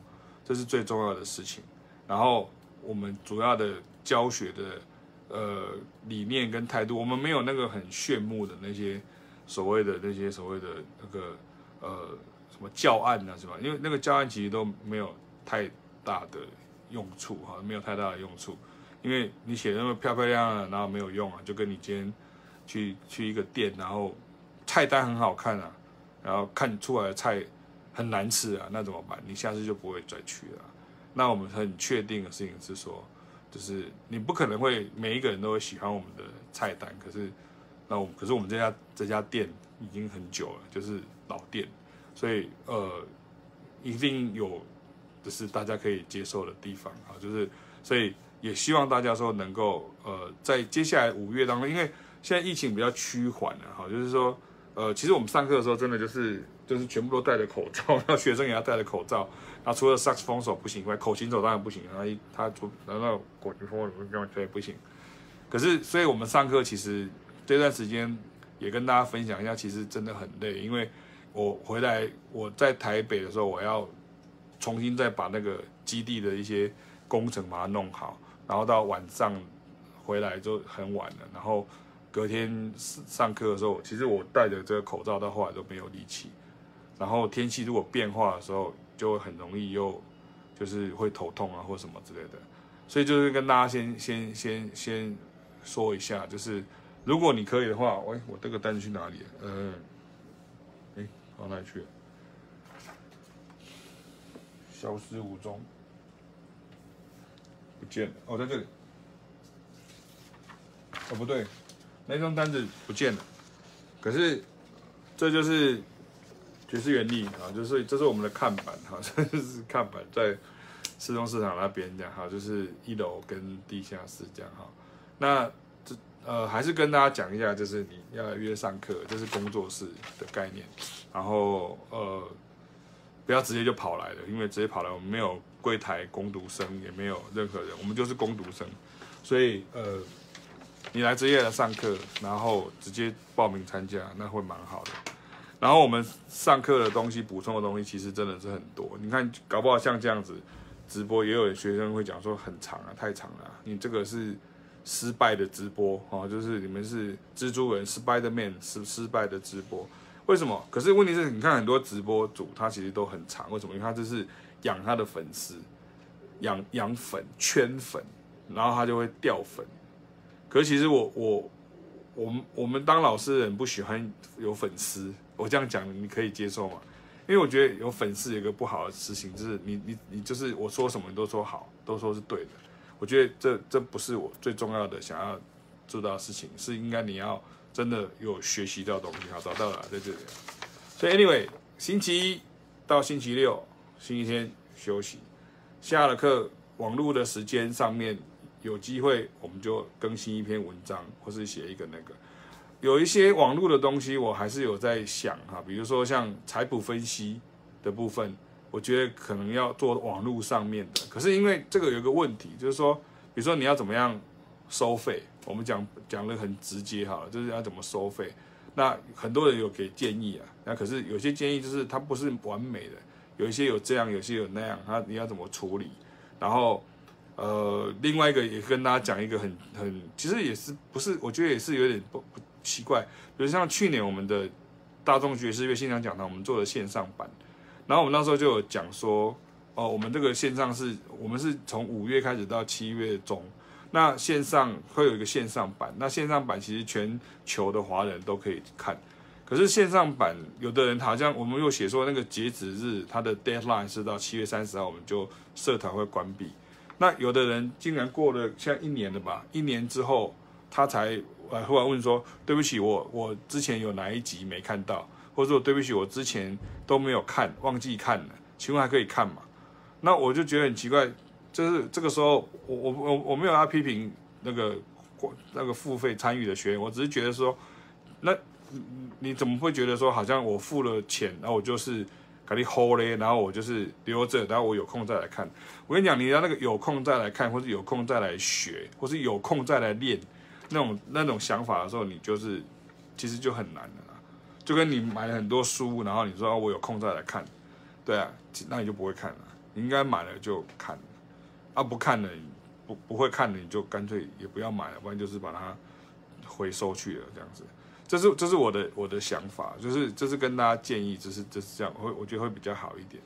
这是最重要的事情。然后我们主要的教学的呃理念跟态度，我们没有那个很炫目的那些所谓的那些所谓的那个。呃，什么教案啊？是吧？因为那个教案其实都没有太大的用处哈，没有太大的用处。因为你写那么漂漂亮亮的，然后没有用啊，就跟你今天去去一个店，然后菜单很好看啊，然后看出来的菜很难吃啊，那怎么办？你下次就不会再去了。那我们很确定的事情是说，就是你不可能会每一个人都会喜欢我们的菜单，可是那我可是我们这家这家店已经很久了，就是。老店，所以呃，一定有就是大家可以接受的地方啊，就是所以也希望大家说能够呃，在接下来五月当中，因为现在疫情比较趋缓了哈，就是说呃，其实我们上课的时候真的就是就是全部都戴着口罩，然后学生也要戴着口罩，他除了萨克斯风手不行以外，口琴手当然不行，然后他出然后口琴风这样不行，可是所以我们上课其实这段时间也跟大家分享一下，其实真的很累，因为。我回来，我在台北的时候，我要重新再把那个基地的一些工程把它弄好，然后到晚上回来就很晚了，然后隔天上课的时候，其实我戴着这个口罩到后来都没有力气，然后天气如果变化的时候，就会很容易又就是会头痛啊或什么之类的，所以就是跟大家先先先先说一下，就是如果你可以的话，喂，我这个单子去哪里？嗯，哎，跑哪里去了？消失无踪，不见了。哦，在这里。哦，不对，那张单子不见了。可是，这就是爵士原力啊，就是这是我们的看板哈，这 是看板在市中市场那边这样哈，就是一楼跟地下室这样哈。那这呃，还是跟大家讲一下，就是你要约上课，这是工作室的概念。然后呃。不要直接就跑来了，因为直接跑来，我们没有柜台工读生，也没有任何人，我们就是工读生，所以呃，你来职业来上课，然后直接报名参加，那会蛮好的。然后我们上课的东西、补充的东西，其实真的是很多。你看，搞不好像这样子直播，也有学生会讲说很长啊，太长了。你这个是失败的直播哦，就是你们是蜘蛛人，Spider-Man 失失败的直播。为什么？可是问题是你看很多直播主，他其实都很长。为什么？因为他这是养他的粉丝，养养粉圈粉，然后他就会掉粉。可是其实我我我们我们当老师的人不喜欢有粉丝。我这样讲你可以接受吗？因为我觉得有粉丝有一个不好的事情，就是你你你就是我说什么你都说好，都说是对的。我觉得这这不是我最重要的想要做到的事情，是应该你要。真的有学习到东西，好，找到了，在这里。所以，anyway，星期一到星期六，星期天休息。下了课，网络的时间上面有机会，我们就更新一篇文章，或是写一个那个。有一些网络的东西，我还是有在想哈，比如说像财谱分析的部分，我觉得可能要做网络上面的。可是因为这个有一个问题，就是说，比如说你要怎么样收费？我们讲讲得很直接好了，就是要怎么收费。那很多人有给建议啊，那可是有些建议就是它不是完美的，有一些有这样，有些有那样，它你要怎么处理？然后呃，另外一个也跟大家讲一个很很，其实也是不是？我觉得也是有点不不奇怪。比如像去年我们的大众爵士乐现场讲堂，我们做了线上版，然后我们那时候就有讲说，哦，我们这个线上是我们是从五月开始到七月中。那线上会有一个线上版，那线上版其实全球的华人都可以看，可是线上版有的人好像我们又写说那个截止日，它的 deadline 是到七月三十号，我们就社团会关闭。那有的人竟然过了像一年了吧，一年之后他才呃忽然问说，对不起，我我之前有哪一集没看到，或者说对不起，我之前都没有看，忘记看了，请问还可以看吗？那我就觉得很奇怪。就是这个时候，我我我我没有要批评那个那个付费参与的学员，我只是觉得说，那你怎么会觉得说，好像我付了钱，然后我就是给你 hold 嘞，然后我就是留着，然后我有空再来看。我跟你讲，你要那个有空再来看，或是有空再来学，或是有空再来练那种那种想法的时候，你就是其实就很难的啦。就跟你买了很多书，然后你说我有空再来看，对啊，那你就不会看了。你应该买了就看。啊，不看了，不不会看了，你就干脆也不要买了，不然就是把它回收去了，这样子。这是这是我的我的想法，就是这是跟大家建议，就是就是这样，会我觉得会比较好一点。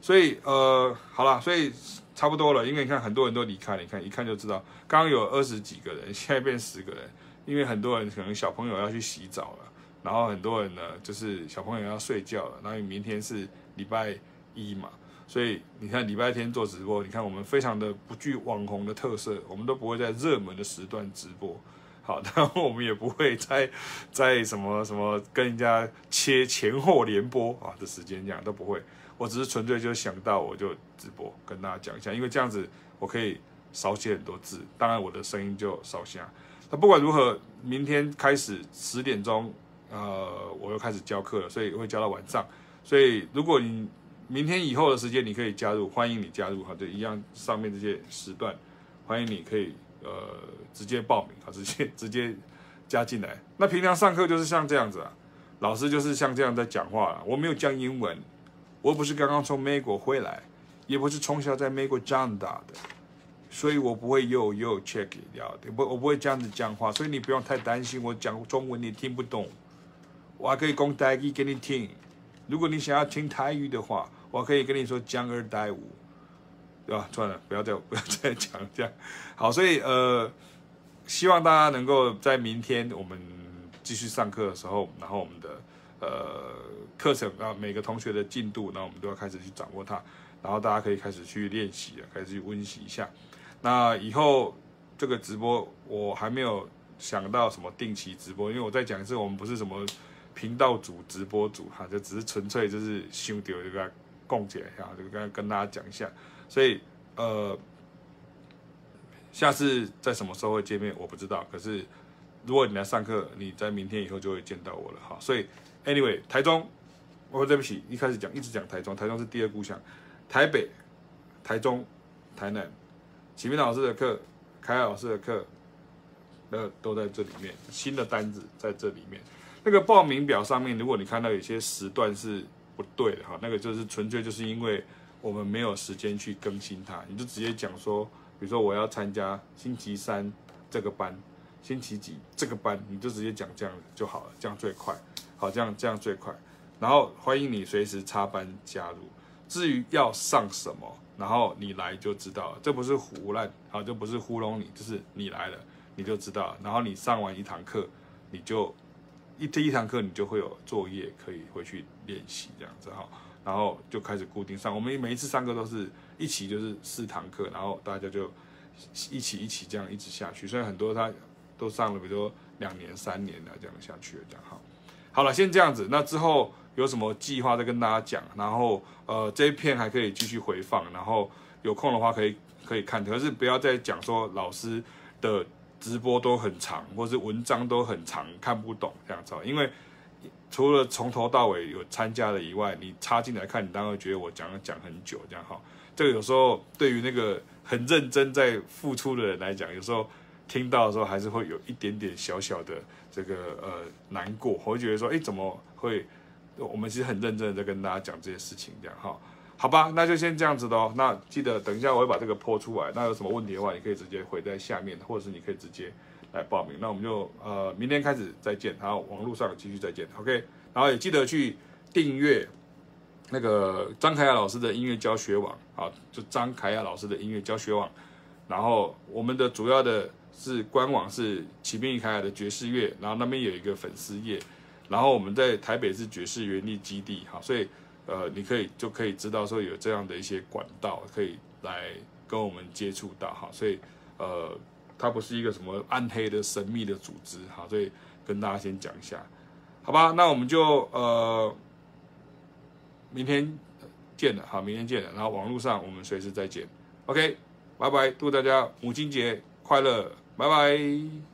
所以呃，好了，所以差不多了，因为你看很多人都离开了，你看一看就知道，刚刚有二十几个人，现在变十个人，因为很多人可能小朋友要去洗澡了，然后很多人呢就是小朋友要睡觉了，然后明天是礼拜一嘛。所以你看礼拜天做直播，你看我们非常的不具网红的特色，我们都不会在热门的时段直播，好，然后我们也不会在在什么什么跟人家切前后联播啊的时间这样都不会，我只是纯粹就想到我就直播跟大家讲一下，因为这样子我可以少写很多字，当然我的声音就少下。那不管如何，明天开始十点钟，呃，我又开始教课了，所以会教到晚上，所以如果你。明天以后的时间你可以加入，欢迎你加入哈，就一样上面这些时段，欢迎你可以呃直接报名啊，直接直接加进来。那平常上课就是像这样子啊，老师就是像这样在讲话啊，我没有讲英文，我不是刚刚从美国回来，也不是从小在美国长大的，所以我不会又又 check 掉的，不，我不会这样子讲话，所以你不用太担心我讲中文你听不懂，我还可以讲台语给你听。如果你想要听台语的话，我可以跟你说江二代五，对吧？算了，不要再不要再讲这样。好，所以呃，希望大家能够在明天我们继续上课的时候，然后我们的呃课程啊，每个同学的进度，然后我们都要开始去掌握它，然后大家可以开始去练习了，开始去温习一下。那以后这个直播我还没有想到什么定期直播，因为我在讲是我们不是什么频道组直播组哈，就只是纯粹就是兄弟这个共解一下，就跟跟大家讲一下。所以呃，下次在什么时候会见面我不知道，可是如果你来上课，你在明天以后就会见到我了哈。所以 anyway，台中，我对不起，一开始讲一直讲台中，台中是第二故乡，台北、台中、台南。启明老师的课，凯老师的课，那都在这里面。新的单子在这里面。那个报名表上面，如果你看到有些时段是不对的哈，那个就是纯粹就是因为我们没有时间去更新它。你就直接讲说，比如说我要参加星期三这个班，星期几这个班，你就直接讲这样就好了，这样最快。好，这样这样最快。然后欢迎你随时插班加入。至于要上什么？然后你来就知道，这不是胡乱啊，这不是糊弄你，就是你来了你就知道。然后你上完一堂课，你就一第一堂课你就会有作业可以回去练习这样子哈。然后就开始固定上，我们每一次上课都是一起就是四堂课，然后大家就一起一起这样一直下去。所以很多他都上了，比如说两年、三年的这样下去了这样哈。好了，先这样子，那之后。有什么计划再跟大家讲，然后呃这一片还可以继续回放，然后有空的话可以可以看，可是不要再讲说老师的直播都很长，或是文章都很长看不懂这样子，因为除了从头到尾有参加的以外，你插进来看，你当然会觉得我讲讲很久这样哈，这个有时候对于那个很认真在付出的人来讲，有时候听到的时候还是会有一点点小小的这个呃难过，我会觉得说，哎怎么会？我们其实很认真的在跟大家讲这些事情，这样哈，好吧，那就先这样子喽。那记得等一下我会把这个播出来，那有什么问题的话，你可以直接回在下面，或者是你可以直接来报名。那我们就呃明天开始再见，然后网络上继续再见，OK。然后也记得去订阅那个张凯雅老师的音乐教学网，啊，就张凯雅老师的音乐教学网。然后我们的主要的是官网是启明与凯雅的爵士乐，然后那边有一个粉丝页。然后我们在台北是爵士园艺基地，哈，所以呃，你可以就可以知道说有这样的一些管道可以来跟我们接触到，哈，所以呃，它不是一个什么暗黑的神秘的组织，哈，所以跟大家先讲一下，好吧？那我们就呃明天见了，好，明天见了，然后网络上我们随时再见，OK，拜拜，祝大家母亲节快乐，拜拜。